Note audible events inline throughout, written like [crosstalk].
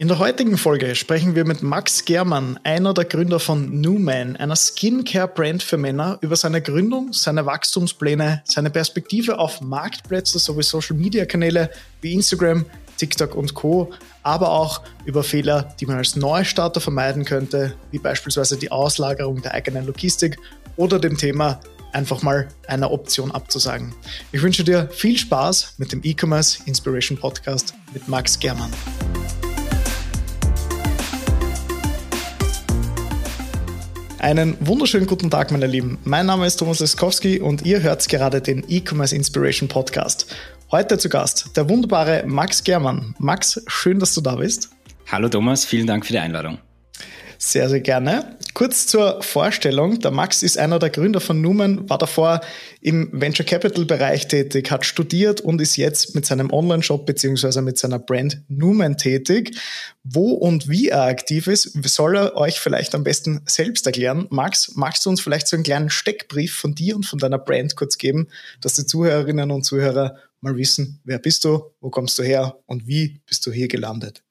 In der heutigen Folge sprechen wir mit Max Germann, einer der Gründer von Newman, einer Skincare-Brand für Männer, über seine Gründung, seine Wachstumspläne, seine Perspektive auf Marktplätze sowie Social-Media-Kanäle wie Instagram, TikTok und Co., aber auch über Fehler, die man als Neustarter vermeiden könnte, wie beispielsweise die Auslagerung der eigenen Logistik oder dem Thema einfach mal einer Option abzusagen. Ich wünsche dir viel Spaß mit dem E-Commerce Inspiration Podcast mit Max Germann. Einen wunderschönen guten Tag, meine Lieben. Mein Name ist Thomas Leskowski und ihr hört gerade den E-Commerce Inspiration Podcast. Heute zu Gast der wunderbare Max Germann. Max, schön, dass du da bist. Hallo Thomas, vielen Dank für die Einladung. Sehr, sehr gerne. Kurz zur Vorstellung. Der Max ist einer der Gründer von Numen, war davor im Venture Capital Bereich tätig, hat studiert und ist jetzt mit seinem Online-Shop beziehungsweise mit seiner Brand Numen tätig. Wo und wie er aktiv ist, soll er euch vielleicht am besten selbst erklären. Max, magst du uns vielleicht so einen kleinen Steckbrief von dir und von deiner Brand kurz geben, dass die Zuhörerinnen und Zuhörer mal wissen, wer bist du, wo kommst du her und wie bist du hier gelandet?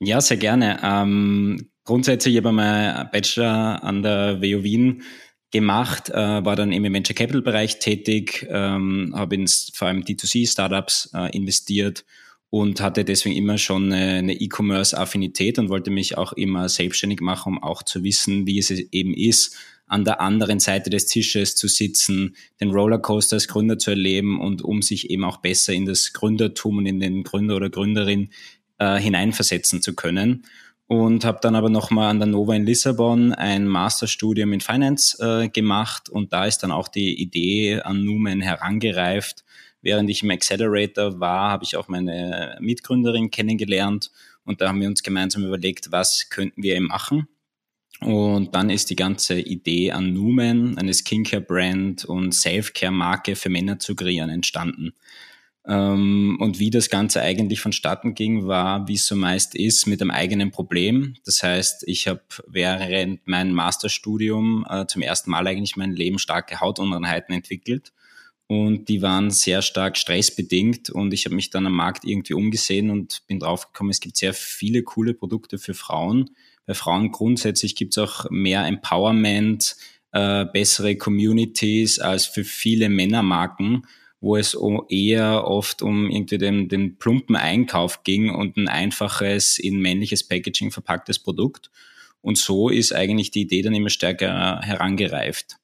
Ja, sehr gerne. Ähm, grundsätzlich habe ich meinen Bachelor an der WU Wien gemacht, äh, war dann im Venture Capital Bereich tätig, ähm, habe in vor allem D2C Startups äh, investiert und hatte deswegen immer schon eine E-Commerce Affinität und wollte mich auch immer selbstständig machen, um auch zu wissen, wie es eben ist, an der anderen Seite des Tisches zu sitzen, den Rollercoaster als Gründer zu erleben und um sich eben auch besser in das Gründertum und in den Gründer oder Gründerin äh, hineinversetzen zu können und habe dann aber nochmal an der Nova in Lissabon ein Masterstudium in Finance äh, gemacht und da ist dann auch die Idee an Numen herangereift. Während ich im Accelerator war, habe ich auch meine Mitgründerin kennengelernt und da haben wir uns gemeinsam überlegt, was könnten wir machen. Und dann ist die ganze Idee an Numen, eine Skincare-Brand und Self-Care-Marke für Männer zu kreieren, entstanden. Ähm, und wie das Ganze eigentlich vonstatten ging, war, wie es so meist ist, mit einem eigenen Problem. Das heißt, ich habe während meinem Masterstudium äh, zum ersten Mal eigentlich mein Leben starke Hautunreinheiten entwickelt. Und die waren sehr stark stressbedingt. Und ich habe mich dann am Markt irgendwie umgesehen und bin draufgekommen, es gibt sehr viele coole Produkte für Frauen. Bei Frauen grundsätzlich gibt es auch mehr Empowerment, äh, bessere Communities als für viele Männermarken wo es eher oft um irgendwie den, den plumpen Einkauf ging und ein einfaches, in männliches Packaging verpacktes Produkt. Und so ist eigentlich die Idee dann immer stärker herangereift.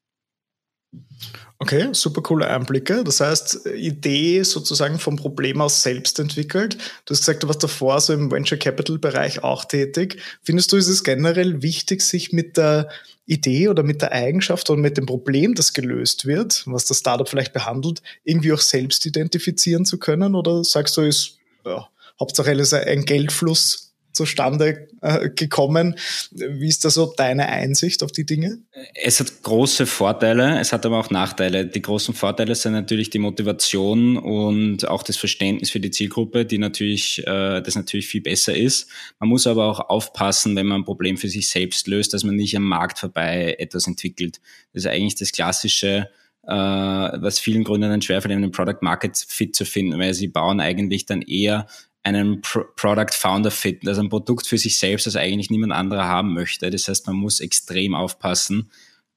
Okay, super coole Einblicke. Das heißt, Idee sozusagen vom Problem aus selbst entwickelt. Du hast gesagt, du warst davor so im Venture Capital Bereich auch tätig. Findest du, ist es generell wichtig, sich mit der Idee oder mit der Eigenschaft oder mit dem Problem, das gelöst wird, was das Startup vielleicht behandelt, irgendwie auch selbst identifizieren zu können? Oder sagst du, ist ja, ist ein Geldfluss zustande äh, gekommen. Wie ist da so deine Einsicht auf die Dinge? Es hat große Vorteile, es hat aber auch Nachteile. Die großen Vorteile sind natürlich die Motivation und auch das Verständnis für die Zielgruppe, die natürlich, äh, das natürlich viel besser ist. Man muss aber auch aufpassen, wenn man ein Problem für sich selbst löst, dass man nicht am Markt vorbei etwas entwickelt. Das ist eigentlich das klassische, äh, was vielen Gründern schwerfällt, einen Product Market Fit zu finden, weil sie bauen eigentlich dann eher einen Pro Product Founder finden, also ein Produkt für sich selbst, das eigentlich niemand anderer haben möchte. Das heißt, man muss extrem aufpassen,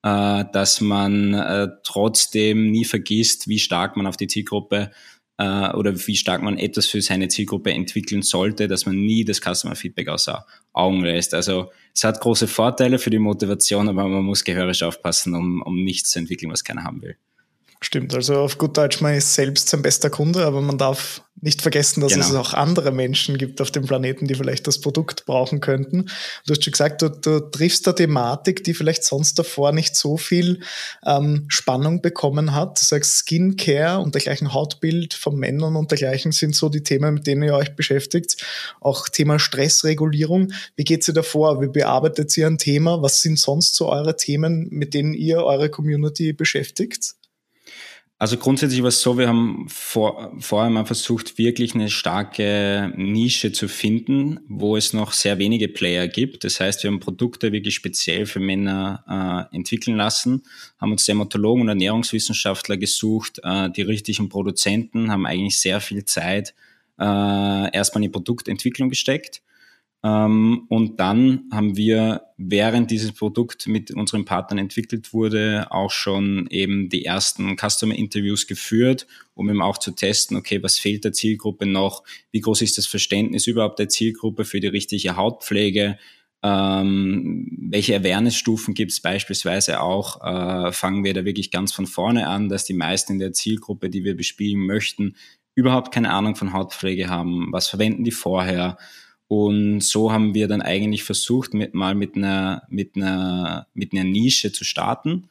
äh, dass man äh, trotzdem nie vergisst, wie stark man auf die Zielgruppe äh, oder wie stark man etwas für seine Zielgruppe entwickeln sollte, dass man nie das Customer Feedback außer Augen lässt. Also es hat große Vorteile für die Motivation, aber man muss gehörig aufpassen, um, um nichts zu entwickeln, was keiner haben will. Stimmt, also auf gut Deutsch, man ist selbst sein bester Kunde, aber man darf nicht vergessen, dass genau. es auch andere Menschen gibt auf dem Planeten, die vielleicht das Produkt brauchen könnten. Du hast schon gesagt, du, du triffst da Thematik, die vielleicht sonst davor nicht so viel ähm, Spannung bekommen hat. Du sagst Skincare und dergleichen Hautbild von Männern und dergleichen sind so die Themen, mit denen ihr euch beschäftigt. Auch Thema Stressregulierung. Wie geht ihr davor? Wie bearbeitet ihr ein Thema? Was sind sonst so eure Themen, mit denen ihr eure Community beschäftigt? Also grundsätzlich war es so, wir haben vor, vorher mal versucht, wirklich eine starke Nische zu finden, wo es noch sehr wenige Player gibt. Das heißt, wir haben Produkte wirklich speziell für Männer äh, entwickeln lassen, haben uns Dermatologen und Ernährungswissenschaftler gesucht, äh, die richtigen Produzenten, haben eigentlich sehr viel Zeit äh, erstmal in die Produktentwicklung gesteckt. Ähm, und dann haben wir, während dieses Produkt mit unseren Partnern entwickelt wurde, auch schon eben die ersten Customer Interviews geführt, um eben auch zu testen, okay, was fehlt der Zielgruppe noch? Wie groß ist das Verständnis überhaupt der Zielgruppe für die richtige Hautpflege? Ähm, welche Awareness-Stufen gibt es beispielsweise auch? Äh, fangen wir da wirklich ganz von vorne an, dass die meisten in der Zielgruppe, die wir bespielen möchten, überhaupt keine Ahnung von Hautpflege haben? Was verwenden die vorher? Und so haben wir dann eigentlich versucht, mit, mal mit einer, mit einer, mit einer Nische zu starten,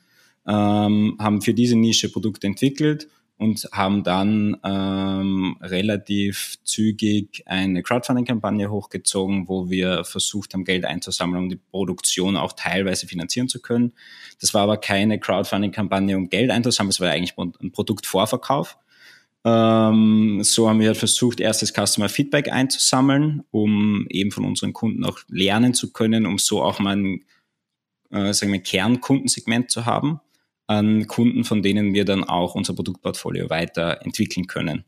ähm, haben für diese Nische Produkte entwickelt und haben dann ähm, relativ zügig eine Crowdfunding-Kampagne hochgezogen, wo wir versucht haben, Geld einzusammeln, um die Produktion auch teilweise finanzieren zu können. Das war aber keine Crowdfunding-Kampagne, um Geld einzusammeln, es war eigentlich ein Produktvorverkauf. Ähm, so haben wir versucht, erstes Customer Feedback einzusammeln, um eben von unseren Kunden auch lernen zu können, um so auch mal ein äh, sagen wir, Kernkundensegment zu haben an Kunden, von denen wir dann auch unser Produktportfolio weiterentwickeln können.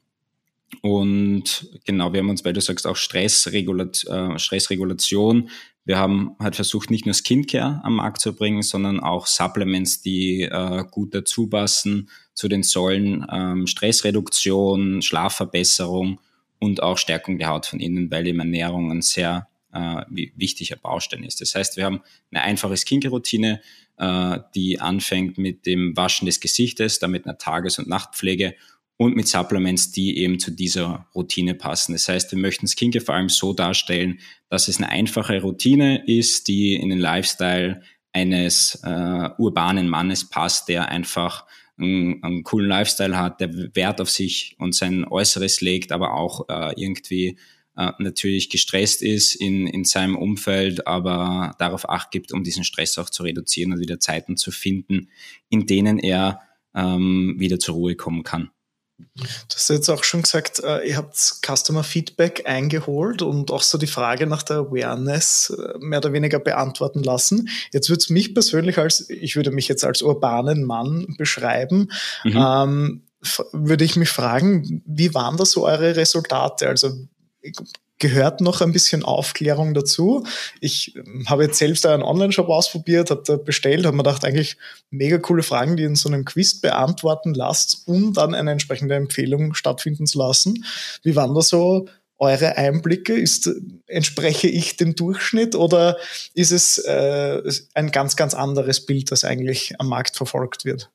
Und genau, wir haben uns, weil du sagst, auch Stressregulat äh, Stressregulation. Wir haben halt versucht, nicht nur Skincare am Markt zu bringen, sondern auch Supplements, die äh, gut dazu passen zu den Säulen ähm, Stressreduktion, Schlafverbesserung und auch Stärkung der Haut von innen, weil eben Ernährung ein sehr äh, wichtiger Baustein ist. Das heißt, wir haben eine einfache Skincare-Routine, äh, die anfängt mit dem Waschen des Gesichtes, damit einer Tages- und Nachtpflege und mit Supplements, die eben zu dieser Routine passen. Das heißt, wir möchten Skincare vor allem so darstellen, dass es eine einfache Routine ist, die in den Lifestyle eines äh, urbanen Mannes passt, der einfach einen, einen, coolen Lifestyle hat, der Wert auf sich und sein Äußeres legt, aber auch äh, irgendwie äh, natürlich gestresst ist in, in seinem Umfeld, aber darauf acht gibt, um diesen Stress auch zu reduzieren und wieder Zeiten zu finden, in denen er ähm, wieder zur Ruhe kommen kann. Du hast jetzt auch schon gesagt, äh, ihr habt Customer Feedback eingeholt und auch so die Frage nach der Awareness äh, mehr oder weniger beantworten lassen. Jetzt würde es mich persönlich als, ich würde mich jetzt als urbanen Mann beschreiben, mhm. ähm, würde ich mich fragen, wie waren da so eure Resultate? Also gehört noch ein bisschen Aufklärung dazu. Ich ähm, habe jetzt selbst einen Online-Shop ausprobiert, habe da bestellt, habe mir gedacht, eigentlich mega coole Fragen, die in so einem Quiz beantworten lasst, um dann eine entsprechende Empfehlung stattfinden zu lassen. Wie waren da so eure Einblicke? Ist, entspreche ich dem Durchschnitt oder ist es äh, ein ganz, ganz anderes Bild, das eigentlich am Markt verfolgt wird?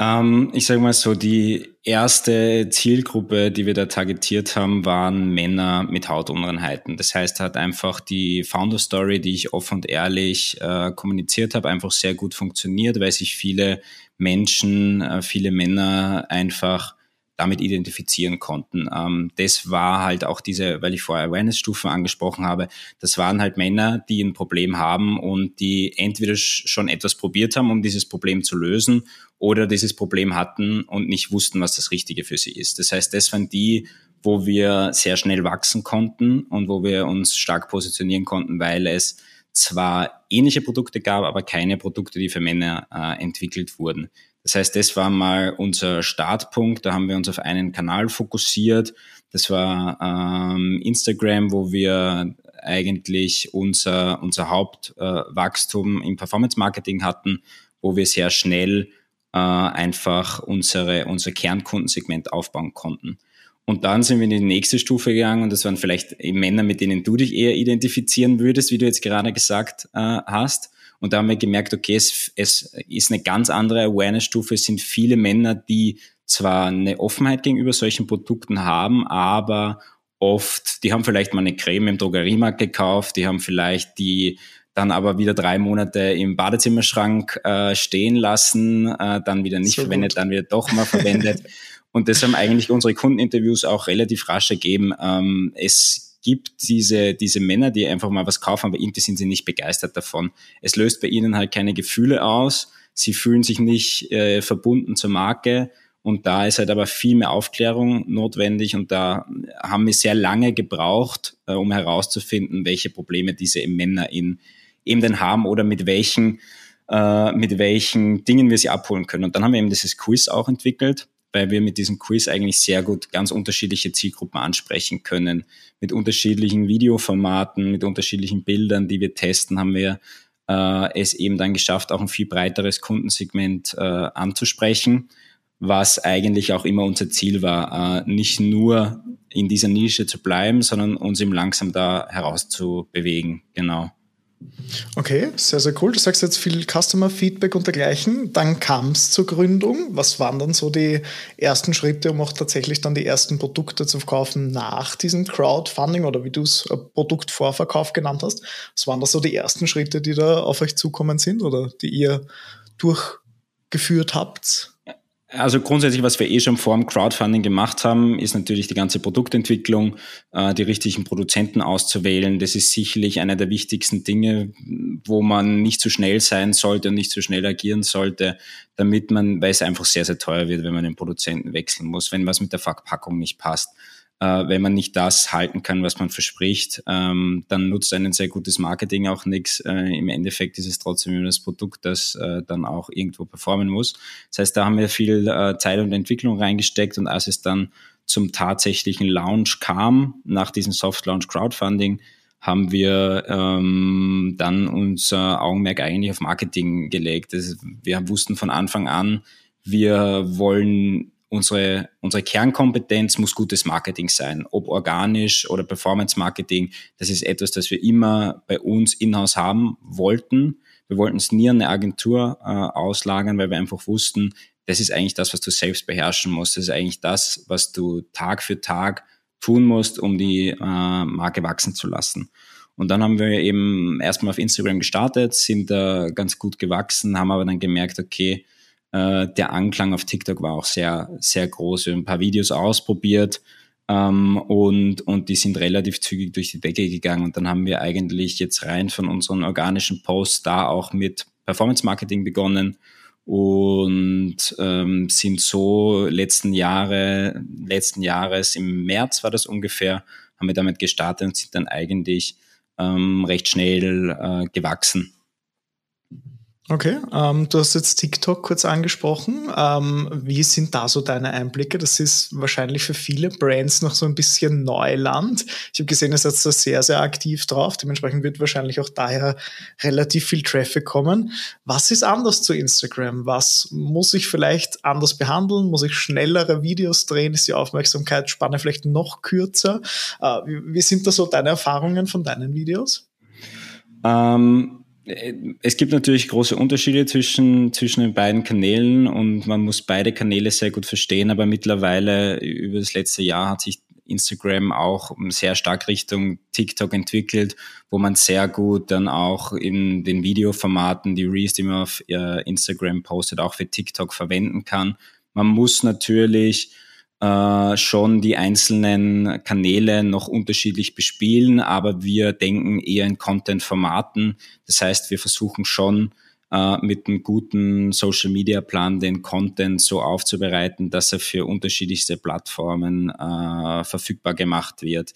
Ähm, ich sage mal so, die erste Zielgruppe, die wir da targetiert haben, waren Männer mit Hautunreinheiten. Das heißt, hat einfach die Founder Story, die ich offen und ehrlich äh, kommuniziert habe, einfach sehr gut funktioniert, weil sich viele Menschen, äh, viele Männer einfach damit identifizieren konnten. Ähm, das war halt auch diese, weil ich vorher Awareness-Stufen angesprochen habe, das waren halt Männer, die ein Problem haben und die entweder schon etwas probiert haben, um dieses Problem zu lösen oder dieses Problem hatten und nicht wussten, was das Richtige für sie ist. Das heißt, das waren die, wo wir sehr schnell wachsen konnten und wo wir uns stark positionieren konnten, weil es zwar ähnliche Produkte gab, aber keine Produkte, die für Männer äh, entwickelt wurden. Das heißt, das war mal unser Startpunkt. Da haben wir uns auf einen Kanal fokussiert. Das war ähm, Instagram, wo wir eigentlich unser, unser Hauptwachstum äh, im Performance Marketing hatten, wo wir sehr schnell äh, einfach unsere, unser Kernkundensegment aufbauen konnten. Und dann sind wir in die nächste Stufe gegangen und das waren vielleicht Männer, mit denen du dich eher identifizieren würdest, wie du jetzt gerade gesagt äh, hast. Und da haben wir gemerkt, okay, es, es ist eine ganz andere Awareness-Stufe. Es sind viele Männer, die zwar eine Offenheit gegenüber solchen Produkten haben, aber oft, die haben vielleicht mal eine Creme im Drogeriemarkt gekauft, die haben vielleicht die dann aber wieder drei Monate im Badezimmerschrank äh, stehen lassen, äh, dann wieder nicht so verwendet, gut. dann wieder doch mal verwendet. [laughs] Und das haben eigentlich unsere Kundeninterviews auch relativ rasch ergeben. Ähm, es gibt diese, diese Männer, die einfach mal was kaufen, aber irgendwie sind sie nicht begeistert davon. Es löst bei ihnen halt keine Gefühle aus. Sie fühlen sich nicht äh, verbunden zur Marke. Und da ist halt aber viel mehr Aufklärung notwendig. Und da haben wir sehr lange gebraucht, äh, um herauszufinden, welche Probleme diese Männer in, eben denn haben oder mit welchen, äh, mit welchen Dingen wir sie abholen können. Und dann haben wir eben dieses Quiz auch entwickelt, weil wir mit diesem Quiz eigentlich sehr gut ganz unterschiedliche Zielgruppen ansprechen können. Mit unterschiedlichen Videoformaten, mit unterschiedlichen Bildern, die wir testen, haben wir äh, es eben dann geschafft, auch ein viel breiteres Kundensegment äh, anzusprechen, was eigentlich auch immer unser Ziel war, äh, nicht nur in dieser Nische zu bleiben, sondern uns eben langsam da herauszubewegen. Genau. Okay, sehr, sehr cool. Du sagst jetzt viel Customer Feedback und dergleichen. Dann kam es zur Gründung. Was waren dann so die ersten Schritte, um auch tatsächlich dann die ersten Produkte zu verkaufen nach diesem Crowdfunding oder wie du es äh, Produktvorverkauf genannt hast? Was waren da so die ersten Schritte, die da auf euch zukommen sind oder die ihr durchgeführt habt? Also grundsätzlich, was wir eh schon vor dem Crowdfunding gemacht haben, ist natürlich die ganze Produktentwicklung, äh, die richtigen Produzenten auszuwählen. Das ist sicherlich einer der wichtigsten Dinge, wo man nicht zu schnell sein sollte und nicht zu schnell agieren sollte, damit man, weil es einfach sehr, sehr teuer wird, wenn man den Produzenten wechseln muss, wenn was mit der Verpackung nicht passt äh, wenn man nicht das halten kann, was man verspricht, ähm, dann nutzt ein sehr gutes Marketing auch nichts. Äh, Im Endeffekt ist es trotzdem immer das Produkt, das äh, dann auch irgendwo performen muss. Das heißt, da haben wir viel äh, Zeit und Entwicklung reingesteckt und als es dann zum tatsächlichen Launch kam, nach diesem Soft Launch Crowdfunding, haben wir ähm, dann unser Augenmerk eigentlich auf Marketing gelegt. Das, wir wussten von Anfang an, wir wollen unsere, unsere Kernkompetenz muss gutes Marketing sein. Ob organisch oder Performance Marketing, das ist etwas, das wir immer bei uns in-house haben wollten. Wir wollten es nie an eine Agentur äh, auslagern, weil wir einfach wussten, das ist eigentlich das, was du selbst beherrschen musst. Das ist eigentlich das, was du Tag für Tag tun musst, um die äh, Marke wachsen zu lassen. Und dann haben wir eben erstmal auf Instagram gestartet, sind da ganz gut gewachsen, haben aber dann gemerkt, okay, äh, der Anklang auf TikTok war auch sehr, sehr groß. Wir haben ein paar Videos ausprobiert ähm, und, und die sind relativ zügig durch die Decke gegangen. Und dann haben wir eigentlich jetzt rein von unseren organischen Posts da auch mit Performance Marketing begonnen und ähm, sind so letzten Jahre, letzten Jahres im März war das ungefähr, haben wir damit gestartet und sind dann eigentlich ähm, recht schnell äh, gewachsen. Okay, ähm, du hast jetzt TikTok kurz angesprochen. Ähm, wie sind da so deine Einblicke? Das ist wahrscheinlich für viele Brands noch so ein bisschen Neuland. Ich habe gesehen, ihr seid da sehr, sehr aktiv drauf. Dementsprechend wird wahrscheinlich auch daher relativ viel Traffic kommen. Was ist anders zu Instagram? Was muss ich vielleicht anders behandeln? Muss ich schnellere Videos drehen? Ist die Aufmerksamkeitsspanne vielleicht noch kürzer? Äh, wie, wie, sind da so deine Erfahrungen von deinen Videos? Ähm es gibt natürlich große Unterschiede zwischen, zwischen den beiden Kanälen und man muss beide Kanäle sehr gut verstehen, aber mittlerweile über das letzte Jahr hat sich Instagram auch sehr stark Richtung TikTok entwickelt, wo man sehr gut dann auch in den Videoformaten die Reels, die man auf äh, Instagram postet, auch für TikTok verwenden kann. Man muss natürlich äh, schon die einzelnen Kanäle noch unterschiedlich bespielen, aber wir denken eher in Content-Formaten. Das heißt, wir versuchen schon äh, mit einem guten Social-Media-Plan den Content so aufzubereiten, dass er für unterschiedlichste Plattformen äh, verfügbar gemacht wird.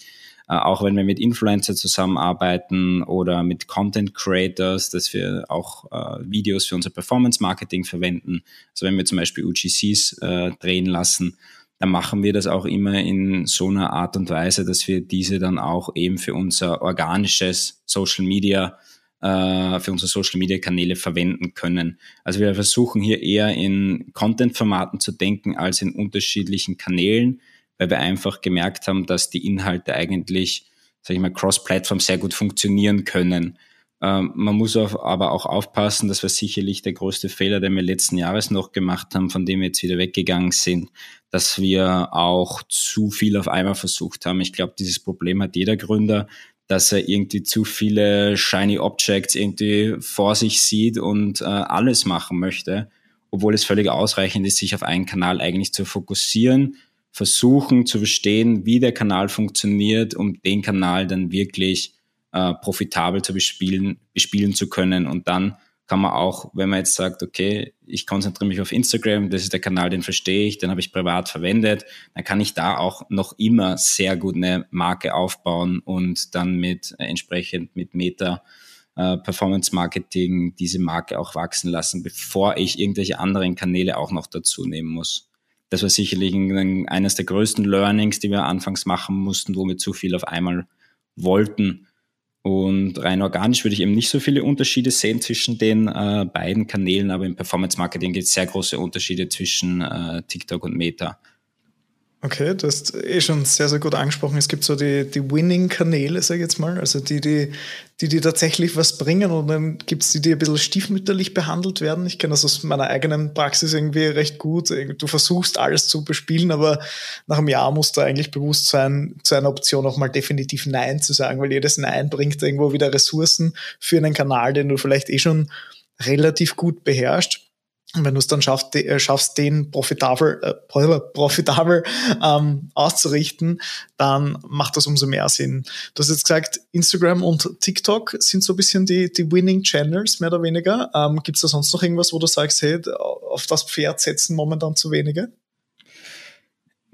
Äh, auch wenn wir mit Influencer zusammenarbeiten oder mit Content Creators, dass wir auch äh, Videos für unser Performance Marketing verwenden. Also wenn wir zum Beispiel UGCs äh, drehen lassen, dann machen wir das auch immer in so einer Art und Weise, dass wir diese dann auch eben für unser organisches Social Media, äh, für unsere Social Media Kanäle verwenden können. Also wir versuchen hier eher in Content-Formaten zu denken als in unterschiedlichen Kanälen, weil wir einfach gemerkt haben, dass die Inhalte eigentlich, sag ich mal, cross-Plattform sehr gut funktionieren können. Ähm, man muss aber auch aufpassen, das war sicherlich der größte Fehler, den wir letzten Jahres noch gemacht haben, von dem wir jetzt wieder weggegangen sind, dass wir auch zu viel auf einmal versucht haben. Ich glaube, dieses Problem hat jeder Gründer, dass er irgendwie zu viele shiny Objects irgendwie vor sich sieht und äh, alles machen möchte, obwohl es völlig ausreichend ist, sich auf einen Kanal eigentlich zu fokussieren, versuchen zu verstehen, wie der Kanal funktioniert, um den Kanal dann wirklich äh, profitabel zu bespielen, bespielen zu können. Und dann kann man auch, wenn man jetzt sagt, okay, ich konzentriere mich auf Instagram, das ist der Kanal, den verstehe ich, den habe ich privat verwendet, dann kann ich da auch noch immer sehr gut eine Marke aufbauen und dann mit äh, entsprechend mit Meta äh, Performance Marketing diese Marke auch wachsen lassen, bevor ich irgendwelche anderen Kanäle auch noch dazu nehmen muss. das war sicherlich ein, eines der größten Learnings, die wir anfangs machen mussten, wo wir zu viel auf einmal wollten. Und rein organisch würde ich eben nicht so viele Unterschiede sehen zwischen den äh, beiden Kanälen, aber im Performance Marketing gibt es sehr große Unterschiede zwischen äh, TikTok und Meta. Okay, du hast eh schon sehr, sehr gut angesprochen. Es gibt so die, die Winning-Kanäle, sag ich jetzt mal, also die, die, die, die tatsächlich was bringen und dann gibt es die, die ein bisschen stiefmütterlich behandelt werden. Ich kenne das aus meiner eigenen Praxis irgendwie recht gut. Du versuchst alles zu bespielen, aber nach einem Jahr musst du eigentlich bewusst sein, zu einer Option auch mal definitiv Nein zu sagen, weil jedes Nein bringt irgendwo wieder Ressourcen für einen Kanal, den du vielleicht eh schon relativ gut beherrschst. Und wenn du es dann schaffst, äh, schaffst den profitabel, äh, [laughs] profitabel ähm, auszurichten, dann macht das umso mehr Sinn. Du hast jetzt gesagt, Instagram und TikTok sind so ein bisschen die, die Winning Channels, mehr oder weniger. Ähm, Gibt es da sonst noch irgendwas, wo du sagst, hey, auf das Pferd setzen momentan zu wenige?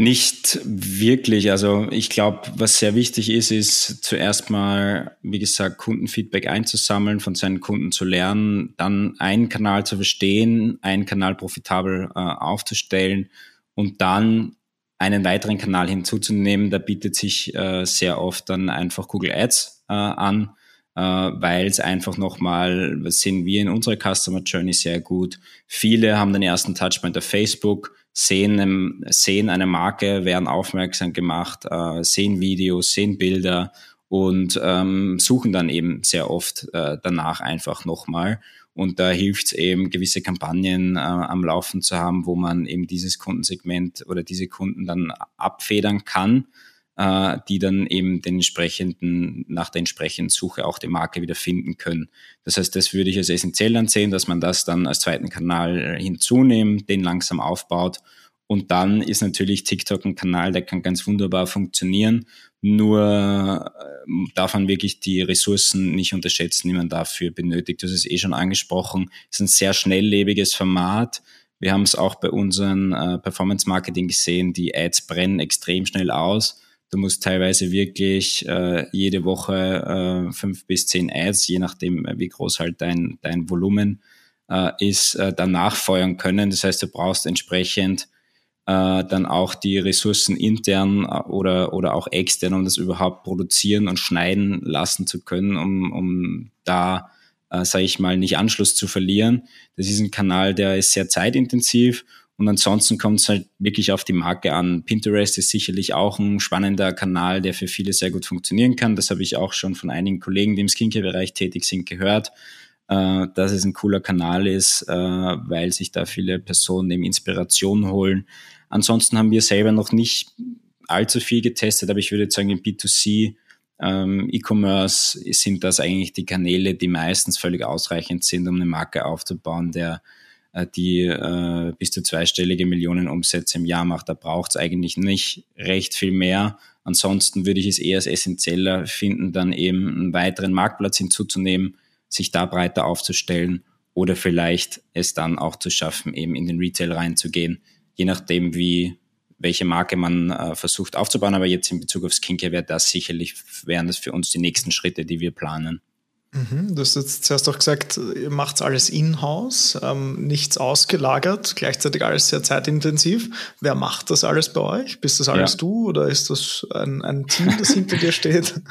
Nicht wirklich. Also ich glaube, was sehr wichtig ist, ist zuerst mal, wie gesagt, Kundenfeedback einzusammeln, von seinen Kunden zu lernen, dann einen Kanal zu verstehen, einen Kanal profitabel äh, aufzustellen und dann einen weiteren Kanal hinzuzunehmen. Da bietet sich äh, sehr oft dann einfach Google Ads äh, an, äh, weil es einfach nochmal, sehen wir in unserer Customer Journey sehr gut. Viele haben den ersten Touchpoint auf Facebook sehen, sehen eine Marke, werden aufmerksam gemacht, äh, sehen Videos, sehen Bilder und ähm, suchen dann eben sehr oft äh, danach einfach nochmal. Und da hilft es eben, gewisse Kampagnen äh, am Laufen zu haben, wo man eben dieses Kundensegment oder diese Kunden dann abfedern kann äh, die dann eben den entsprechenden, nach der entsprechenden Suche auch die Marke wieder finden können. Das heißt, das würde ich als essentiell ansehen, dass man das dann als zweiten Kanal hinzunimmt, den langsam aufbaut. Und dann ist natürlich TikTok ein Kanal, der kann ganz wunderbar funktionieren. Nur äh, darf man wirklich die Ressourcen nicht unterschätzen, die man dafür benötigt. Hast es eh schon angesprochen. Es ist ein sehr schnelllebiges Format. Wir haben es auch bei unseren äh, Performance Marketing gesehen. Die Ads brennen extrem schnell aus. Du musst teilweise wirklich äh, jede Woche äh, fünf bis zehn Ads, je nachdem, wie groß halt dein, dein Volumen äh, ist, äh, danach feuern können. Das heißt, du brauchst entsprechend äh, dann auch die Ressourcen intern äh, oder, oder auch extern, um das überhaupt produzieren und schneiden lassen zu können, um, um da, äh, sage ich mal, nicht Anschluss zu verlieren. Das ist ein Kanal, der ist sehr zeitintensiv und ansonsten kommt es halt wirklich auf die Marke an. Pinterest ist sicherlich auch ein spannender Kanal, der für viele sehr gut funktionieren kann. Das habe ich auch schon von einigen Kollegen, die im Skincare-Bereich tätig sind, gehört, äh, dass es ein cooler Kanal ist, äh, weil sich da viele Personen eben Inspiration holen. Ansonsten haben wir selber noch nicht allzu viel getestet, aber ich würde sagen, im B2C ähm, E-Commerce sind das eigentlich die Kanäle, die meistens völlig ausreichend sind, um eine Marke aufzubauen, der die äh, bis zu zweistellige Millionen Umsätze im Jahr macht. Da braucht es eigentlich nicht recht viel mehr. Ansonsten würde ich es eher als essentieller finden, dann eben einen weiteren Marktplatz hinzuzunehmen, sich da breiter aufzustellen oder vielleicht es dann auch zu schaffen, eben in den Retail reinzugehen, je nachdem, wie welche Marke man äh, versucht aufzubauen. Aber jetzt in Bezug auf Skincare wäre das sicherlich, wären das für uns die nächsten Schritte, die wir planen. Mhm, du hast jetzt zuerst auch gesagt, ihr macht alles in-house, ähm, nichts ausgelagert, gleichzeitig alles sehr zeitintensiv. Wer macht das alles bei euch? Bist das alles ja. du oder ist das ein, ein Team, das hinter dir steht? [laughs] [laughs]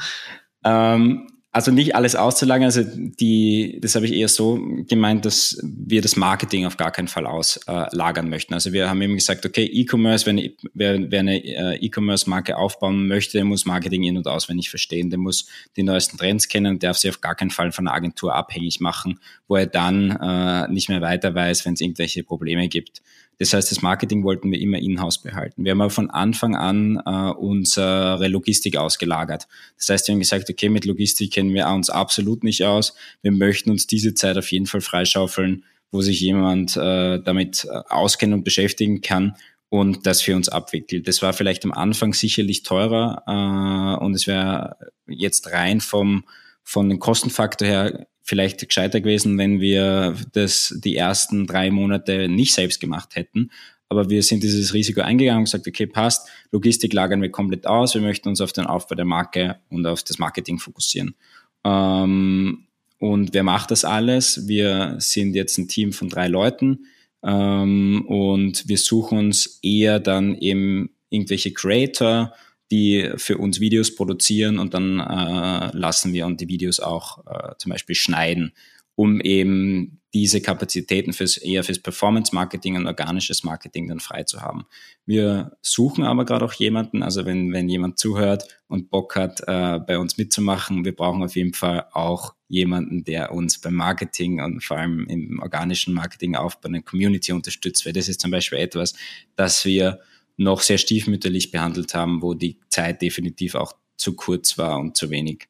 Ähm, also nicht alles auszulagern, also die, das habe ich eher so gemeint, dass wir das Marketing auf gar keinen Fall auslagern äh, möchten. Also wir haben eben gesagt, okay, E-Commerce, wenn wer, wer eine äh, E-Commerce-Marke aufbauen möchte, der muss Marketing in- und auswendig verstehen, der muss die neuesten Trends kennen und darf sich auf gar keinen Fall von einer Agentur abhängig machen, wo er dann äh, nicht mehr weiter weiß, wenn es irgendwelche Probleme gibt. Das heißt, das Marketing wollten wir immer in-house behalten. Wir haben aber von Anfang an äh, unsere Logistik ausgelagert. Das heißt, wir haben gesagt, okay, mit Logistik kennen wir uns absolut nicht aus. Wir möchten uns diese Zeit auf jeden Fall freischaufeln, wo sich jemand äh, damit äh, auskennen und beschäftigen kann und das für uns abwickelt. Das war vielleicht am Anfang sicherlich teurer äh, und es wäre jetzt rein vom von dem Kostenfaktor her vielleicht gescheiter gewesen, wenn wir das die ersten drei Monate nicht selbst gemacht hätten. Aber wir sind dieses Risiko eingegangen und gesagt, okay, passt, Logistik lagern wir komplett aus, wir möchten uns auf den Aufbau der Marke und auf das Marketing fokussieren. Ähm, und wer macht das alles? Wir sind jetzt ein Team von drei Leuten. Ähm, und wir suchen uns eher dann eben irgendwelche Creator, die für uns Videos produzieren und dann äh, lassen wir und die Videos auch äh, zum Beispiel schneiden, um eben diese Kapazitäten fürs, eher fürs Performance-Marketing und organisches Marketing dann frei zu haben. Wir suchen aber gerade auch jemanden, also wenn, wenn jemand zuhört und Bock hat, äh, bei uns mitzumachen, wir brauchen auf jeden Fall auch jemanden, der uns beim Marketing und vor allem im organischen Marketing Aufbau einer Community unterstützt, weil das ist zum Beispiel etwas, das wir noch sehr stiefmütterlich behandelt haben, wo die Zeit definitiv auch zu kurz war und zu wenig.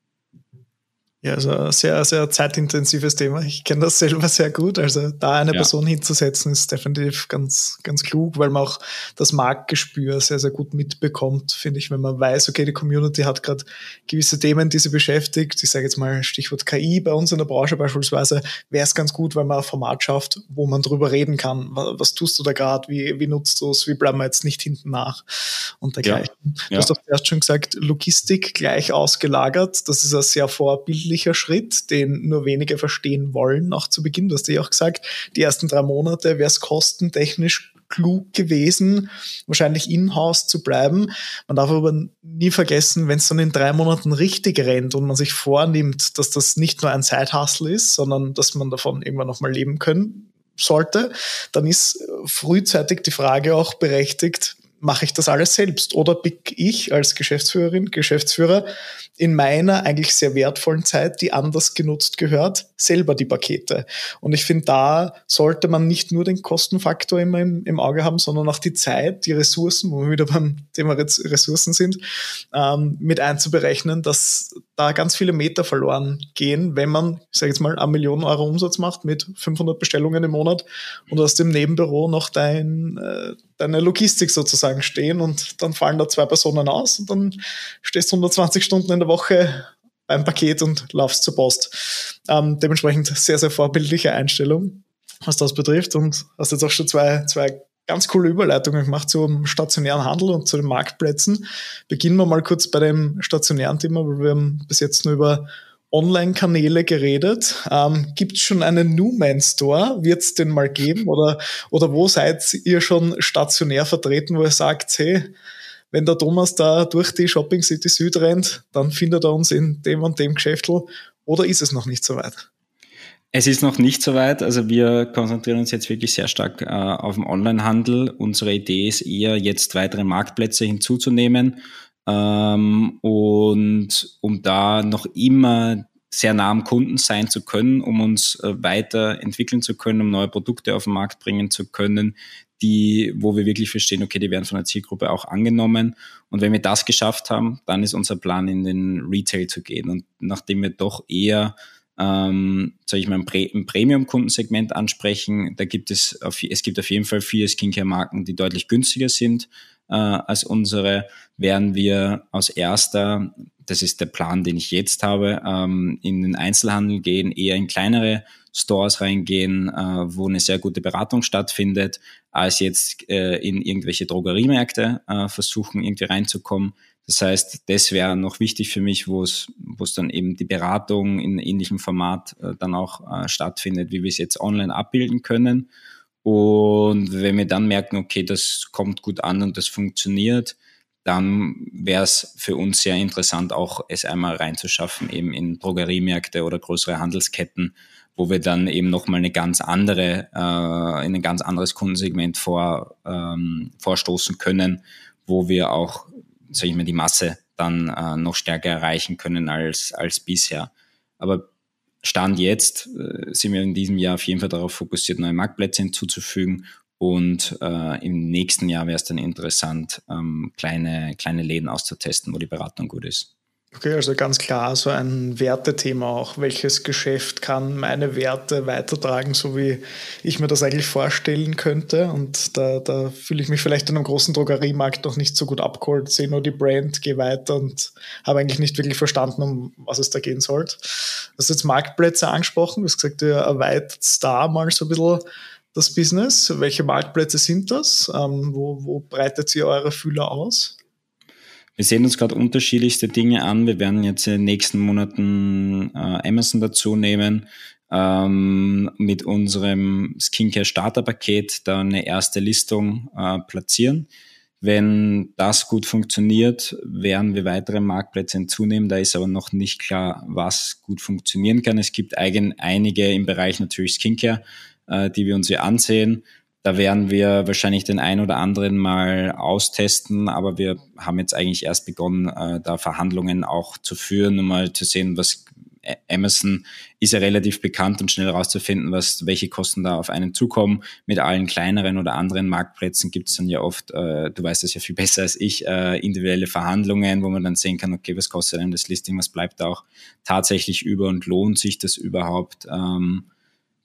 Ja, also sehr, sehr zeitintensives Thema. Ich kenne das selber sehr gut. Also da eine ja. Person hinzusetzen, ist definitiv ganz, ganz klug, weil man auch das Marktgespür sehr, sehr gut mitbekommt, finde ich, wenn man weiß, okay, die Community hat gerade gewisse Themen, die sie beschäftigt. Ich sage jetzt mal Stichwort KI bei uns in der Branche beispielsweise, wäre es ganz gut, wenn man ein Format schafft, wo man drüber reden kann. Was, was tust du da gerade? Wie, wie nutzt du es? Wie bleiben wir jetzt nicht hinten nach? Und dergleichen. Ja. Du ja. hast doch erst schon gesagt, Logistik gleich ausgelagert. Das ist ein sehr vorbildlich wesentlicher Schritt, den nur wenige verstehen wollen, auch zu Beginn. Du hast ja auch gesagt, die ersten drei Monate wäre es kostentechnisch klug gewesen, wahrscheinlich in-house zu bleiben. Man darf aber nie vergessen, wenn es dann in drei Monaten richtig rennt und man sich vornimmt, dass das nicht nur ein Side-Hustle ist, sondern dass man davon irgendwann nochmal leben können sollte, dann ist frühzeitig die Frage auch berechtigt, mache ich das alles selbst oder pick ich als Geschäftsführerin, Geschäftsführer in meiner eigentlich sehr wertvollen Zeit, die anders genutzt gehört, selber die Pakete. Und ich finde, da sollte man nicht nur den Kostenfaktor immer im, im, Auge haben, sondern auch die Zeit, die Ressourcen, wo wir wieder beim Thema Ressourcen sind, ähm, mit einzuberechnen, dass da ganz viele Meter verloren gehen, wenn man, ich sage jetzt mal, eine Million Euro Umsatz macht mit 500 Bestellungen im Monat und aus dem Nebenbüro noch dein, äh, deine Logistik sozusagen stehen und dann fallen da zwei Personen aus und dann stehst du 120 Stunden in der Woche beim Paket und laufst zur Post. Ähm, dementsprechend sehr, sehr vorbildliche Einstellung, was das betrifft und hast jetzt auch schon zwei, zwei ganz coole Überleitungen gemacht zum stationären Handel und zu den Marktplätzen. Beginnen wir mal kurz bei dem stationären Thema, weil wir haben bis jetzt nur über Online-Kanäle geredet. Ähm, Gibt es schon einen Newman Store? Wird es den mal geben? Oder, oder wo seid ihr schon stationär vertreten, wo ihr sagt, hey, wenn der Thomas da durch die Shopping City Süd rennt, dann findet er uns in dem und dem Geschäftel. Oder ist es noch nicht so weit? Es ist noch nicht so weit. Also wir konzentrieren uns jetzt wirklich sehr stark äh, auf den Onlinehandel. Unsere Idee ist eher, jetzt weitere Marktplätze hinzuzunehmen ähm, und um da noch immer sehr nah am Kunden sein zu können, um uns äh, weiterentwickeln zu können, um neue Produkte auf den Markt bringen zu können, die, wo wir wirklich verstehen, okay, die werden von der Zielgruppe auch angenommen. Und wenn wir das geschafft haben, dann ist unser Plan, in den Retail zu gehen. Und nachdem wir doch eher ähm, sage ich mal, im, Premium-Kundensegment ansprechen. Da gibt es, auf, es gibt auf jeden Fall viele Skincare-Marken, die deutlich günstiger sind äh, als unsere. Werden wir aus erster, das ist der Plan, den ich jetzt habe, ähm, in den Einzelhandel gehen, eher in kleinere Stores reingehen, äh, wo eine sehr gute Beratung stattfindet, als jetzt äh, in irgendwelche Drogeriemärkte äh, versuchen, irgendwie reinzukommen. Das heißt, das wäre noch wichtig für mich, wo es, wo es dann eben die Beratung in ähnlichem Format äh, dann auch äh, stattfindet, wie wir es jetzt online abbilden können. Und wenn wir dann merken, okay, das kommt gut an und das funktioniert, dann wäre es für uns sehr interessant, auch es einmal reinzuschaffen, eben in Drogeriemärkte oder größere Handelsketten, wo wir dann eben nochmal eine ganz andere, äh, in ein ganz anderes Kundensegment vor, ähm, vorstoßen können, wo wir auch sage ich mal, die Masse dann äh, noch stärker erreichen können als, als bisher. Aber Stand jetzt äh, sind wir in diesem Jahr auf jeden Fall darauf fokussiert, neue Marktplätze hinzuzufügen. Und äh, im nächsten Jahr wäre es dann interessant, ähm, kleine, kleine Läden auszutesten, wo die Beratung gut ist. Okay, also ganz klar so ein Wertethema auch. Welches Geschäft kann meine Werte weitertragen, so wie ich mir das eigentlich vorstellen könnte? Und da, da fühle ich mich vielleicht in einem großen Drogeriemarkt noch nicht so gut abgeholt, sehe nur die Brand, gehe weiter und habe eigentlich nicht wirklich verstanden, um was es da gehen soll. Du hast jetzt Marktplätze angesprochen, du hast gesagt, ihr erweitert da mal so ein bisschen das Business. Welche Marktplätze sind das? Ähm, wo, wo breitet ihr eure Fühler aus? Wir sehen uns gerade unterschiedlichste Dinge an. Wir werden jetzt in den nächsten Monaten äh, Amazon dazu nehmen. ähm, mit unserem Skincare Starter Paket da eine erste Listung äh, platzieren. Wenn das gut funktioniert, werden wir weitere Marktplätze hinzunehmen. Da ist aber noch nicht klar, was gut funktionieren kann. Es gibt eigen, einige im Bereich natürlich Skincare, äh, die wir uns hier ansehen. Da werden wir wahrscheinlich den ein oder anderen mal austesten, aber wir haben jetzt eigentlich erst begonnen, äh, da Verhandlungen auch zu führen, um mal zu sehen, was Amazon ist ja relativ bekannt und schnell herauszufinden, was, welche Kosten da auf einen zukommen. Mit allen kleineren oder anderen Marktplätzen gibt es dann ja oft, äh, du weißt das ja viel [laughs] besser als ich, äh, individuelle Verhandlungen, wo man dann sehen kann, okay, was kostet denn das Listing, was bleibt da auch tatsächlich über und lohnt sich das überhaupt? Ähm,